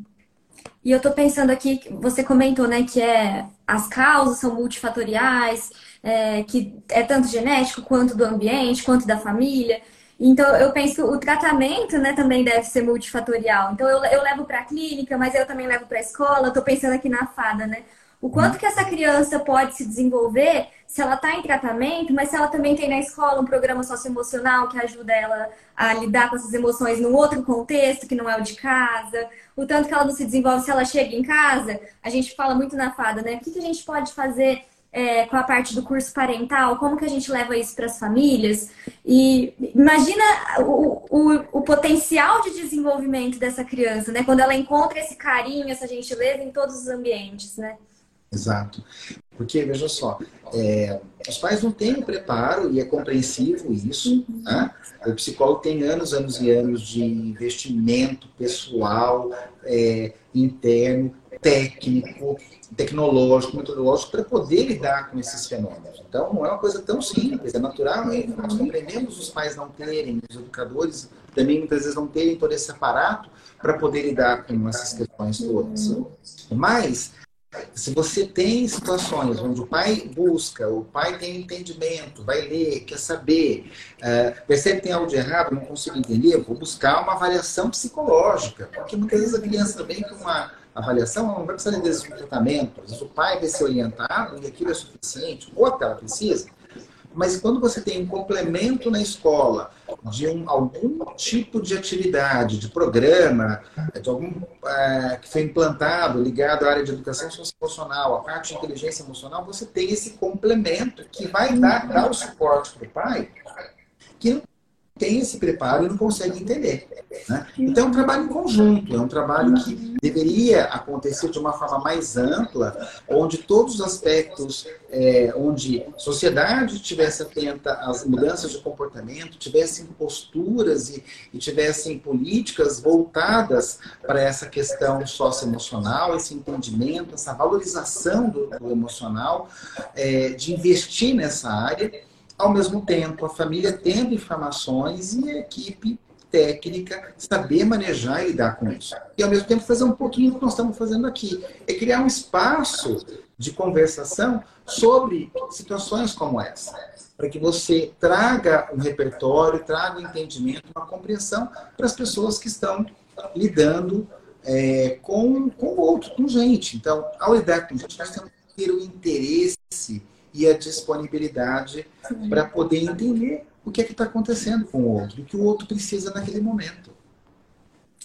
E eu estou pensando aqui, você comentou, né, que é, as causas são multifatoriais, é, que é tanto genético quanto do ambiente, quanto da família. Então, eu penso que o tratamento né, também deve ser multifatorial. Então, eu, eu levo para a clínica, mas eu também levo para a escola. Estou pensando aqui na fada, né? O quanto que essa criança pode se desenvolver se ela está em tratamento, mas se ela também tem na escola um programa socioemocional que ajuda ela a lidar com essas emoções num outro contexto que não é o de casa, o tanto que ela não se desenvolve se ela chega em casa. A gente fala muito na fada, né? O que, que a gente pode fazer é, com a parte do curso parental, como que a gente leva isso para as famílias. E imagina o, o, o, potencial de desenvolvimento dessa criança, né? Quando ela encontra esse carinho, essa gentileza em todos os ambientes, né?
Exato. Porque, veja só, é, os pais não têm o preparo, e é compreensivo isso. Né? O psicólogo tem anos, anos e anos de investimento pessoal, é, interno, técnico, tecnológico, metodológico, para poder lidar com esses fenômenos. Então, não é uma coisa tão simples, é natural. Né? Nós compreendemos os pais não terem, os educadores também muitas vezes não terem todo esse aparato para poder lidar com essas questões todas. Mas se você tem situações onde o pai busca, o pai tem entendimento, vai ler, quer saber, uh, percebe que tem algo de errado, não consigo entender, vou buscar uma avaliação psicológica. Porque muitas vezes a criança vem com uma avaliação, não vai precisar de tratamento. Às vezes o pai vai ser orientado e aquilo é suficiente, ou até ela precisa. Mas quando você tem um complemento na escola de um, algum tipo de atividade, de programa, de algum é, que foi implantado ligado à área de educação socioemocional, a parte de inteligência emocional, você tem esse complemento que vai dar, dar o suporte para o pai, que tem esse preparo e não consegue entender. Né? Então é um trabalho em conjunto, é um trabalho que deveria acontecer de uma forma mais ampla, onde todos os aspectos, é, onde a sociedade estivesse atenta às mudanças de comportamento, tivessem posturas e, e tivessem políticas voltadas para essa questão socioemocional, esse entendimento, essa valorização do, do emocional, é, de investir nessa área ao mesmo tempo, a família tendo informações e a equipe técnica saber manejar e lidar com isso. E ao mesmo tempo fazer um pouquinho do que nós estamos fazendo aqui. É criar um espaço de conversação sobre situações como essa. Para que você traga um repertório, traga um entendimento, uma compreensão para as pessoas que estão lidando é, com, o outro, com gente. Então, ao lidar com gente, nós temos que ter o interesse e a disponibilidade para poder entender o que é que está acontecendo com o outro, o que o outro precisa naquele momento.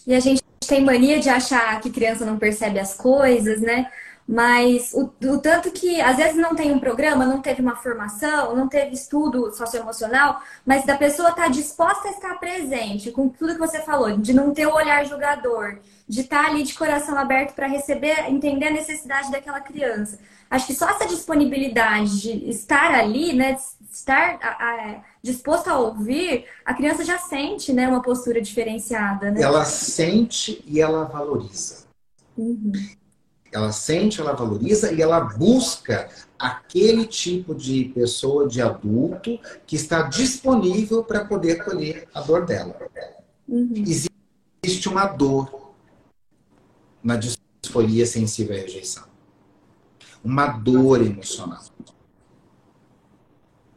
E a gente tem mania de achar que criança não percebe as coisas, né? Mas o, o, tanto que às vezes não tem um programa, não teve uma formação, não teve estudo socioemocional, mas da pessoa estar tá disposta a estar presente com tudo que você falou, de não ter o olhar julgador, de estar tá ali de coração aberto para receber, entender a necessidade daquela criança. Acho que só essa disponibilidade de estar ali, né, estar a, a, disposto a ouvir, a criança já sente, né, uma postura diferenciada. Né?
Ela sente e ela valoriza. Uhum. Ela sente, ela valoriza e ela busca aquele tipo de pessoa, de adulto, que está disponível para poder acolher a dor dela. Uhum. Existe uma dor na disforia sensível à rejeição uma dor emocional.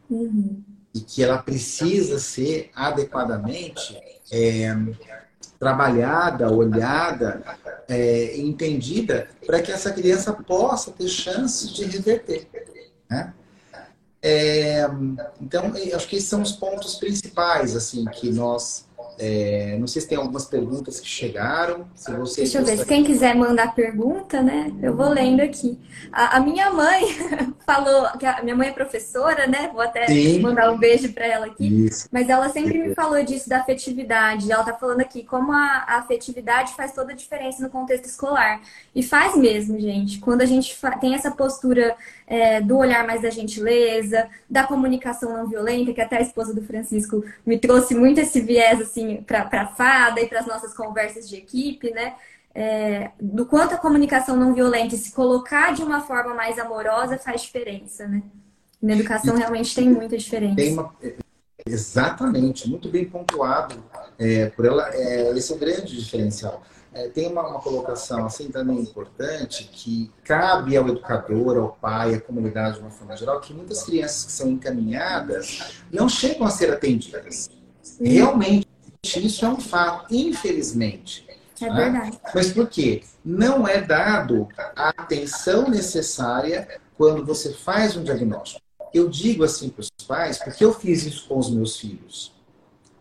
Uhum. E que ela precisa ser adequadamente é, trabalhada, olhada, é, entendida, para que essa criança possa ter chances de reverter. Né? É, então, acho que esses são os pontos principais assim que nós é, não sei se tem algumas perguntas que chegaram. Se você
Deixa eu ver, se quem quiser mandar pergunta, né? Eu vou lendo aqui. A, a minha mãe falou, que a minha mãe é professora, né? Vou até Sim. mandar um beijo para ela aqui. Isso. Mas ela sempre me falou disso da afetividade. Ela tá falando aqui como a, a afetividade faz toda a diferença no contexto escolar. E faz mesmo, gente. Quando a gente tem essa postura é, do olhar mais da gentileza, da comunicação não violenta, que até a esposa do Francisco me trouxe muito esse viés assim para a fada e para as nossas conversas de equipe, né? É, do quanto a comunicação não violenta e se colocar de uma forma mais amorosa faz diferença, né? Na educação realmente tem muita diferença.
Tem uma... Exatamente, muito bem pontuado é, por ela. É, esse é o grande diferencial é, tem uma, uma, colocação assim também importante que cabe ao educador, ao pai, à comunidade de uma forma geral, que muitas crianças que são encaminhadas não chegam a ser atendidas. Realmente, isso é um fato, infelizmente.
É né? verdade.
Mas por quê? Não é dado a atenção necessária quando você faz um diagnóstico. Eu digo assim para os pais, porque eu fiz isso com os meus filhos.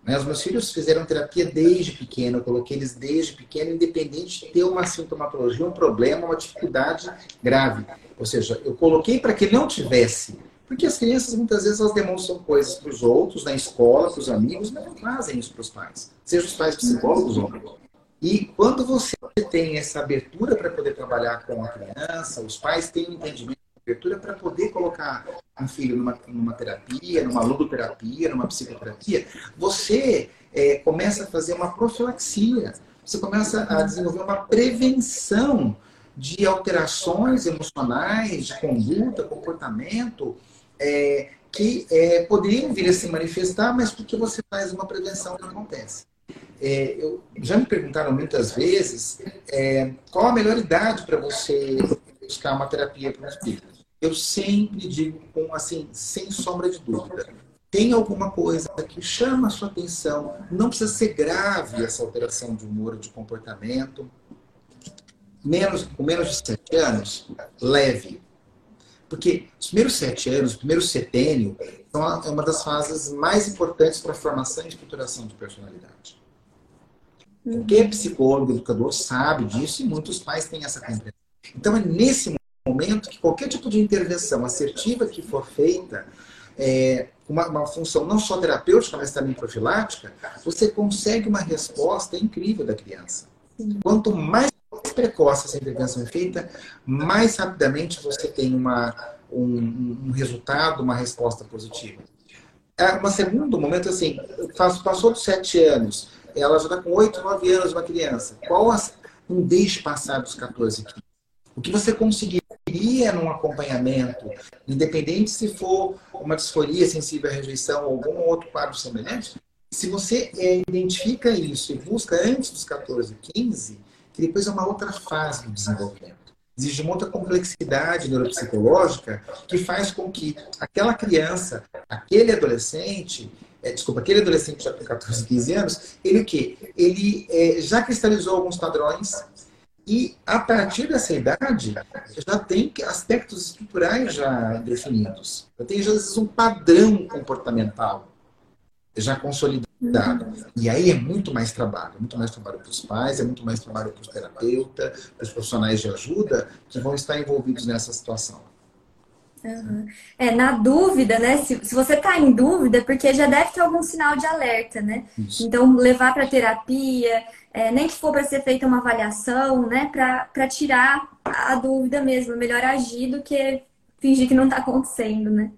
Né? Os meus filhos fizeram terapia desde pequeno, eu coloquei eles desde pequeno, independente de ter uma sintomatologia, um problema, uma dificuldade grave. Ou seja, eu coloquei para que não tivesse. Porque as crianças, muitas vezes, elas demonstram coisas para os outros, na escola, para os amigos, mas não trazem isso para os pais. Seja os pais psicólogos ou não. E quando você tem essa abertura para poder trabalhar com a criança, os pais têm um entendimento abertura para poder colocar um filho numa, numa terapia, numa logoterapia, numa psicoterapia, você é, começa a fazer uma profilaxia, você começa a desenvolver uma prevenção de alterações emocionais, de conduta, comportamento, é, que é, poderiam vir a se manifestar, mas porque você faz uma prevenção não acontece. É, eu, já me perguntaram muitas vezes é, qual a melhor idade para você buscar uma terapia para um espírito eu sempre digo com assim, sem sombra de dúvida, tem alguma coisa que chama a sua atenção, não precisa ser grave essa alteração de humor, de comportamento. Menos, com menos de sete anos, leve. Porque os primeiros sete anos, o primeiro setênio, é uma das fases mais importantes para a formação e estruturação de personalidade. Qualquer psicólogo, educador sabe disso e muitos pais têm essa compreensão. Então é nesse momento que qualquer tipo de intervenção assertiva que for feita, é, uma, uma função não só terapêutica, mas também profilática, você consegue uma resposta incrível da criança. Quanto mais precoce essa intervenção é feita, mais rapidamente você tem uma, um, um resultado, uma resposta positiva. É, um segundo momento, assim, passou dos sete anos, ela já está com oito, nove anos, uma criança. Qual as, não deixe passar dos 14, 15. O que você conseguiria num acompanhamento, independente se for uma disforia sensível à rejeição ou algum outro quadro semelhante, se você é, identifica isso e busca antes dos 14, 15, que depois é uma outra fase do desenvolvimento. Existe uma outra complexidade neuropsicológica que faz com que aquela criança, aquele adolescente, é, desculpa, aquele adolescente já com 14, 15 anos, ele o quê? Ele é, já cristalizou alguns padrões e a partir dessa idade já tem aspectos estruturais já definidos. Já tem, às vezes, um padrão comportamental já consolidado. E aí é muito mais trabalho, muito mais trabalho para os pais, é muito mais trabalho para os terapeutas, para os profissionais de ajuda que vão estar envolvidos nessa situação.
Uhum. É, na dúvida, né? Se, se você está em dúvida, é porque já deve ter algum sinal de alerta, né? Isso. Então, levar para terapia, é, nem que for para ser feita uma avaliação, né? Para tirar a dúvida mesmo. É melhor agir do que fingir que não está acontecendo, né?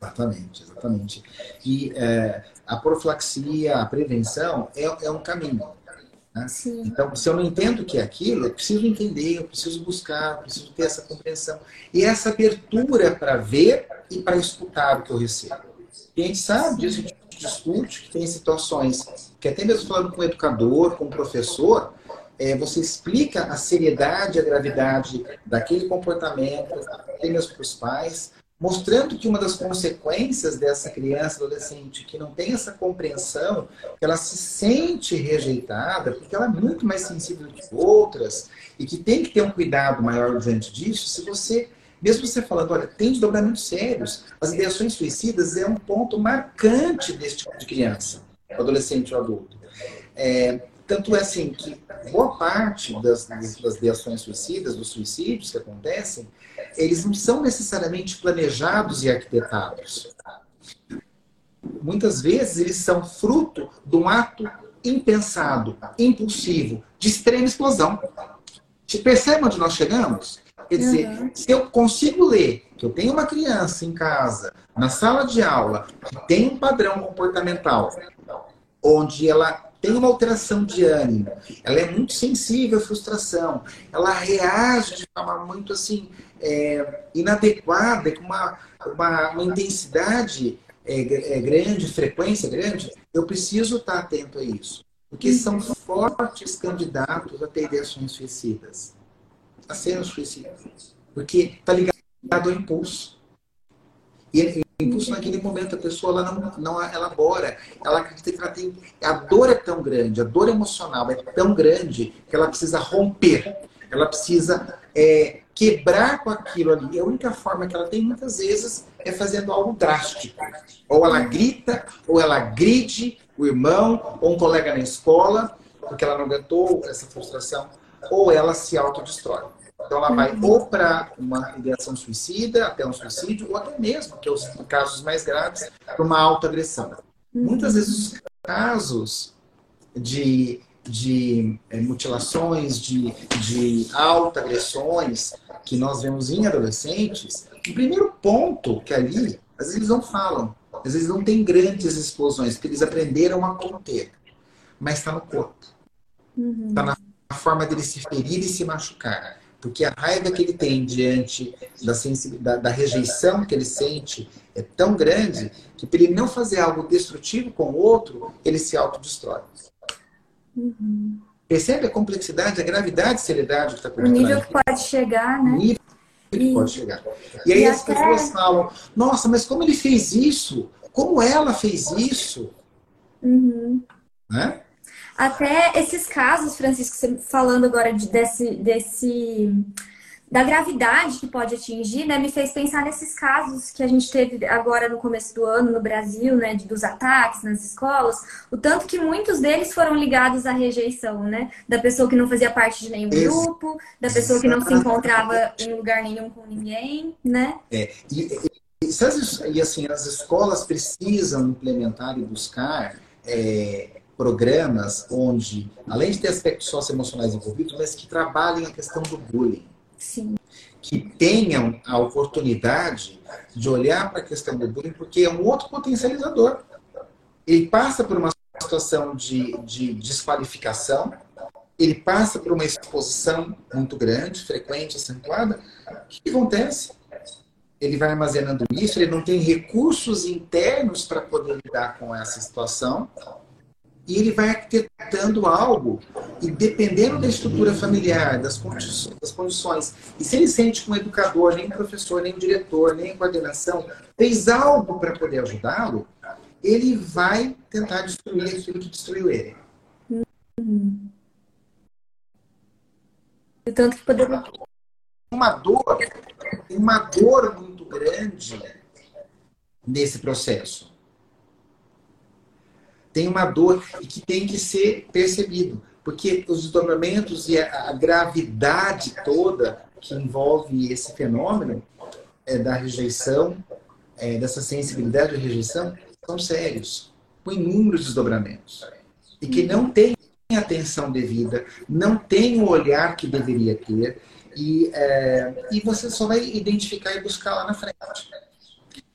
Exatamente, exatamente. E é, a profilaxia, a prevenção é, é um caminho. Né? Então, se eu não entendo o que é aquilo, eu preciso entender, eu preciso buscar, eu preciso ter essa compreensão. E essa abertura para ver e para escutar o que eu recebo. E a gente sabe disso, a gente discute que tem situações que até mesmo falando com o educador, com o professor, é, você explica a seriedade, a gravidade daquele comportamento, até mesmo para os pais, mostrando que uma das consequências dessa criança, adolescente, que não tem essa compreensão, ela se sente rejeitada, porque ela é muito mais sensível que outras, e que tem que ter um cuidado maior diante disso, se você, mesmo você falando, olha, tem desdobramentos sérios, as ideações suicidas é um ponto marcante desse tipo de criança, adolescente ou adulto. É, tanto é assim que boa parte das, das ideações suicidas, dos suicídios que acontecem, eles não são necessariamente planejados e arquitetados. Muitas vezes eles são fruto de um ato impensado, impulsivo, de extrema explosão. Percebe onde nós chegamos? Quer dizer, uhum. se eu consigo ler que eu tenho uma criança em casa, na sala de aula, que tem um padrão comportamental, onde ela tem uma alteração de ânimo, ela é muito sensível à frustração, ela reage de forma muito assim é, inadequada, com uma, uma, uma intensidade é, é, grande, frequência grande, eu preciso estar atento a isso. Porque são fortes candidatos a ter ideações suicidas, a serem suicidas. Porque está ligado ao impulso. E o impulso naquele momento, a pessoa ela não, não elabora. Ela acredita que ela tem. A dor é tão grande, a dor emocional é tão grande que ela precisa romper. Ela precisa é, quebrar com aquilo ali. A única forma que ela tem, muitas vezes, é fazendo algo drástico. Ou ela grita, ou ela agride o irmão, ou um colega na escola, porque ela não aguentou essa frustração, ou ela se autodestrói. Então ela vai ou para uma ideação suicida, até um suicídio, ou até mesmo, que é os casos mais graves, para uma autoagressão. Muitas vezes os casos de, de é, mutilações, de, de autoagressões que nós vemos em adolescentes, o primeiro ponto que ali, às vezes eles não falam, às vezes não tem grandes explosões, porque eles aprenderam a conter, mas está no corpo. Está uhum. Tá na forma dele se ferir e se machucar. Porque a raiva que ele tem diante da, da, da rejeição que ele sente é tão grande que, para ele não fazer algo destrutivo com o outro, ele se autodestrói. Uhum. Percebe a complexidade, a gravidade, a seriedade que está
por O nível que pode chegar, né? O nível
que e... pode chegar. E aí e as até... pessoas falam, nossa, mas como ele fez isso? Como ela fez isso?
Uhum. Né? Até esses casos, Francisco, você falando agora de, desse, desse da gravidade que pode atingir, né, me fez pensar nesses casos que a gente teve agora no começo do ano no Brasil, né, dos ataques nas escolas, o tanto que muitos deles foram ligados à rejeição, né, da pessoa que não fazia parte de nenhum grupo, da pessoa que não se encontrava em lugar nenhum com ninguém, né?
É, e, e assim, as escolas precisam implementar e buscar é, programas onde, além de ter aspectos socioemocionais envolvidos, mas que trabalhem a questão do bullying.
Sim.
Que tenham a oportunidade de olhar para a questão do bullying, porque é um outro potencializador. Ele passa por uma situação de, de desqualificação, ele passa por uma exposição muito grande, frequente, acentuada. O que acontece? Ele vai armazenando isso, ele não tem recursos internos para poder lidar com essa situação e ele vai arquitetando algo e dependendo da estrutura familiar, das condições, das condições, e se ele sente que um educador, nem um professor, nem um diretor, nem coordenação fez algo para poder ajudá-lo, ele vai tentar destruir aquilo que destruiu ele. Uhum.
Tanto que poderia...
Uma dor, uma dor muito grande nesse processo tem uma dor e que tem que ser percebido. Porque os desdobramentos e a, gravidade toda que envolve esse fenômeno é, da rejeição, é, dessa sensibilidade de rejeição, são sérios, com inúmeros desdobramentos. E que não tem atenção devida, não tem o olhar que deveria ter, e, é, e você só vai identificar e buscar lá na frente.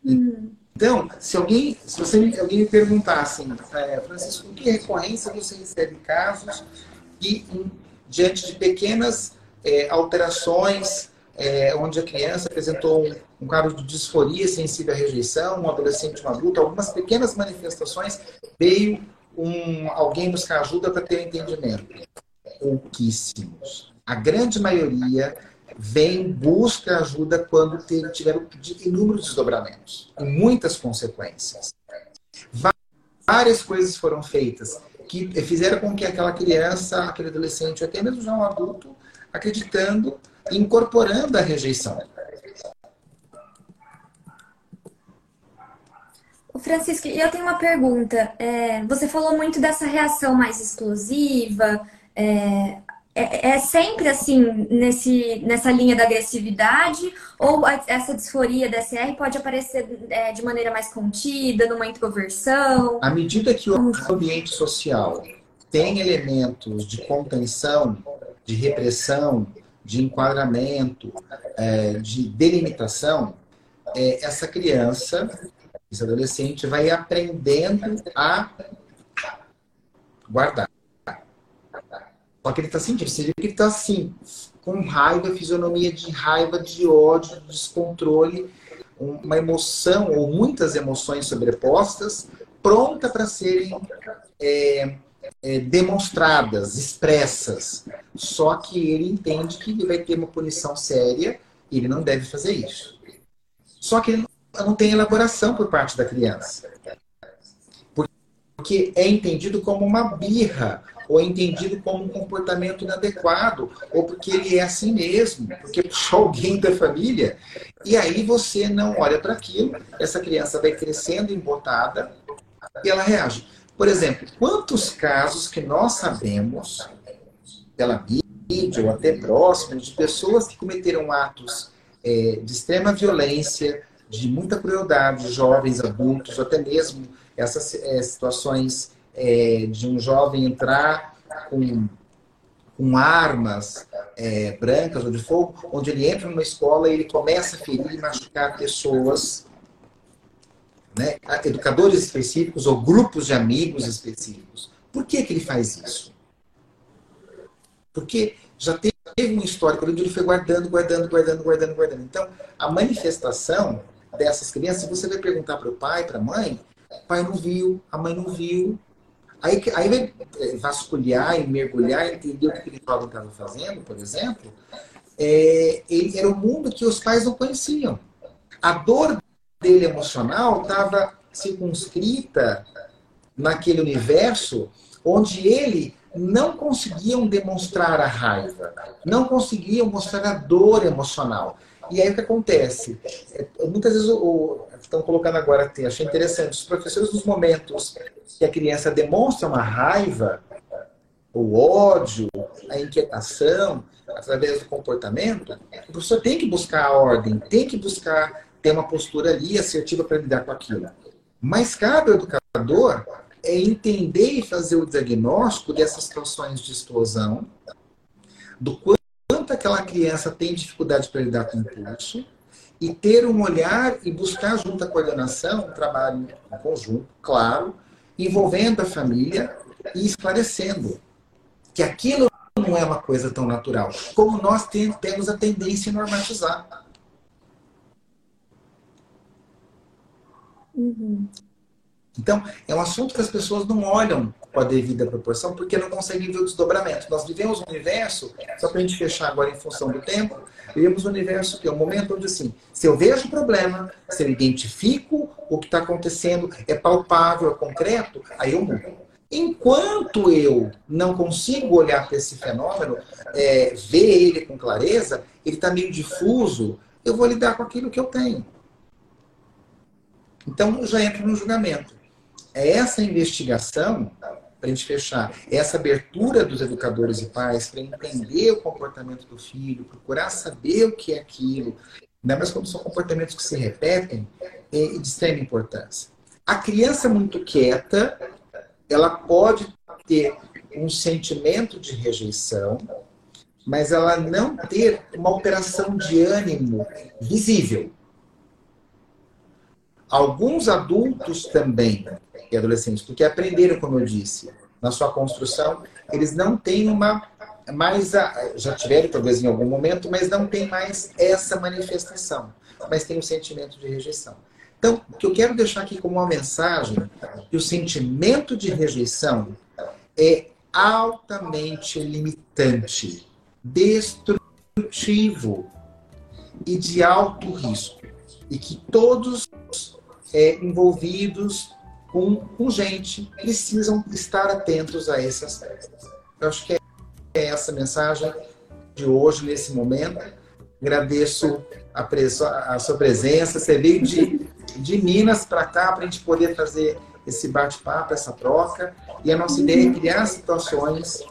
Hum. Então, se alguém, se você, alguém me perguntar assim, é, Francisco, com que recorrência você recebe casos e em, diante de pequenas é, alterações, é, onde a criança apresentou um, um quadro de disforia sensível à rejeição, um adolescente, um adulto, algumas pequenas manifestações, veio um, alguém buscar ajuda para ter entendimento. Pouquíssimos. A grande maioria vem, busca ajuda quando tiver inúmeros desdobramentos e muitas consequências. Várias coisas foram feitas que fizeram com que aquela criança, aquele adolescente, até mesmo já um adulto, acreditando incorporando a rejeição.
Francisco, eu tenho uma pergunta. É, você falou muito dessa reação mais explosiva, é, é, é, sempre assim nesse, nessa linha da agressividade ou essa disforia DSR pode aparecer é, de maneira mais contida, numa introversão?
À medida que o ambiente social tem elementos de contenção, de repressão, de enquadramento, é, de delimitação, é, essa criança, esse adolescente vai aprendendo a guardar. Só que ele está sentindo, você vê que ele está assim, com raiva, fisionomia de raiva, de ódio, de descontrole, uma emoção ou muitas emoções sobrepostas, pronta para serem é, é, demonstradas, expressas. Só que ele entende que ele vai ter uma punição séria e ele não deve fazer isso. Só que ele não tem elaboração por parte da criança. Porque é entendido como uma birra, ou é entendido como um comportamento inadequado, ou porque ele é assim mesmo, porque puxou alguém da família. E aí você não olha para aquilo, essa criança vai crescendo embotada e ela reage. Por exemplo, quantos casos que nós sabemos, pela mídia ou até próximos, de pessoas que cometeram atos é, de extrema violência, de muita crueldade, jovens, adultos, até mesmo essas é, situações é, de um jovem entrar com, com armas é, brancas ou de fogo, onde ele entra numa escola e ele começa a ferir e machucar pessoas, né, educadores específicos ou grupos de amigos específicos. Por que, que ele faz isso? Porque já teve uma história onde ele foi guardando, guardando, guardando, guardando, guardando. Então, a manifestação dessas crianças, você vai perguntar para o pai, para a mãe, o pai não viu, a mãe não viu, Aí, aí vai é, vasculhar e mergulhar, entender o que aquele jovem estava fazendo, por exemplo. É, ele, era um mundo que os pais não conheciam. A dor dele emocional estava circunscrita naquele universo onde ele não conseguiam demonstrar a raiva, não conseguiam mostrar a dor emocional. E aí o que acontece? É, muitas vezes o, estão colocando agora, achei interessante, os professores nos momentos que a criança demonstra uma raiva, o ódio, a inquietação, através do comportamento, o professor tem que buscar a ordem, tem que buscar ter uma postura ali assertiva para lidar com aquilo. Mas cabe ao educador é entender e fazer o diagnóstico dessas situações de explosão, do aquela criança tem dificuldade para lidar com o impulso, e ter um olhar e buscar junto à coordenação um trabalho em conjunto, claro, envolvendo a família e esclarecendo que aquilo não é uma coisa tão natural, como nós temos a tendência a normatizar. Uhum. Então, é um assunto que as pessoas não olham com a devida proporção porque não conseguem ver o desdobramento. Nós vivemos um universo, só para a gente fechar agora em função do tempo, vivemos um universo que é um momento onde, assim, se eu vejo o problema, se eu identifico o que está acontecendo, é palpável, é concreto, aí eu mudo. Enquanto eu não consigo olhar para esse fenômeno, é, ver ele com clareza, ele está meio difuso, eu vou lidar com aquilo que eu tenho. Então, já entro no julgamento é essa investigação, para a gente fechar, essa abertura dos educadores e pais para entender o comportamento do filho, procurar saber o que é aquilo, ainda mais quando são comportamentos que se repetem, é de extrema importância. A criança muito quieta, ela pode ter um sentimento de rejeição, mas ela não ter uma operação de ânimo visível. Alguns adultos também e adolescentes, porque aprenderam, como eu disse, na sua construção, eles não têm uma mais a, já tiveram talvez em algum momento, mas não tem mais essa manifestação, mas tem um sentimento de rejeição. Então, o que eu quero deixar aqui como uma mensagem, que o sentimento de rejeição é altamente limitante, destrutivo e de alto risco. E que todos é, envolvidos com, com gente, precisam estar atentos a esse aspecto. Eu acho que é essa mensagem de hoje, nesse momento. Agradeço a, a sua presença. Você veio de, de Minas para cá para a gente poder fazer esse bate-papo, essa troca. E a nossa ideia é criar situações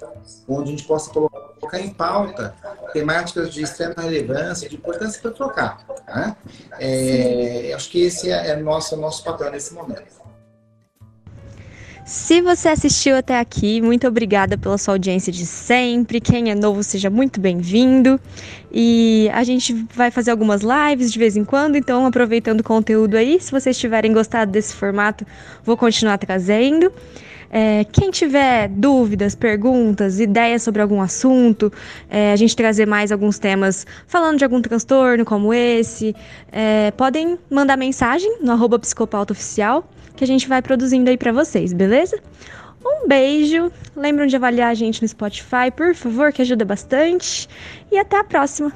onde a gente possa colocar em pauta temáticas de extrema relevância, de importância para trocar. Tá? É, acho que esse é, é nosso, nosso papel nesse momento.
Se você assistiu até aqui, muito obrigada pela sua audiência de sempre. Quem é novo, seja muito bem-vindo. E a gente vai fazer algumas lives de vez em quando, então aproveitando o conteúdo aí. Se vocês tiverem gostado desse formato, vou continuar trazendo. É, quem tiver dúvidas, perguntas, ideias sobre algum assunto, é, a gente trazer mais alguns temas falando de algum transtorno como esse, é, podem mandar mensagem no arroba que a gente vai produzindo aí para vocês, beleza? Um beijo, lembram de avaliar a gente no Spotify, por favor, que ajuda bastante, e até a próxima!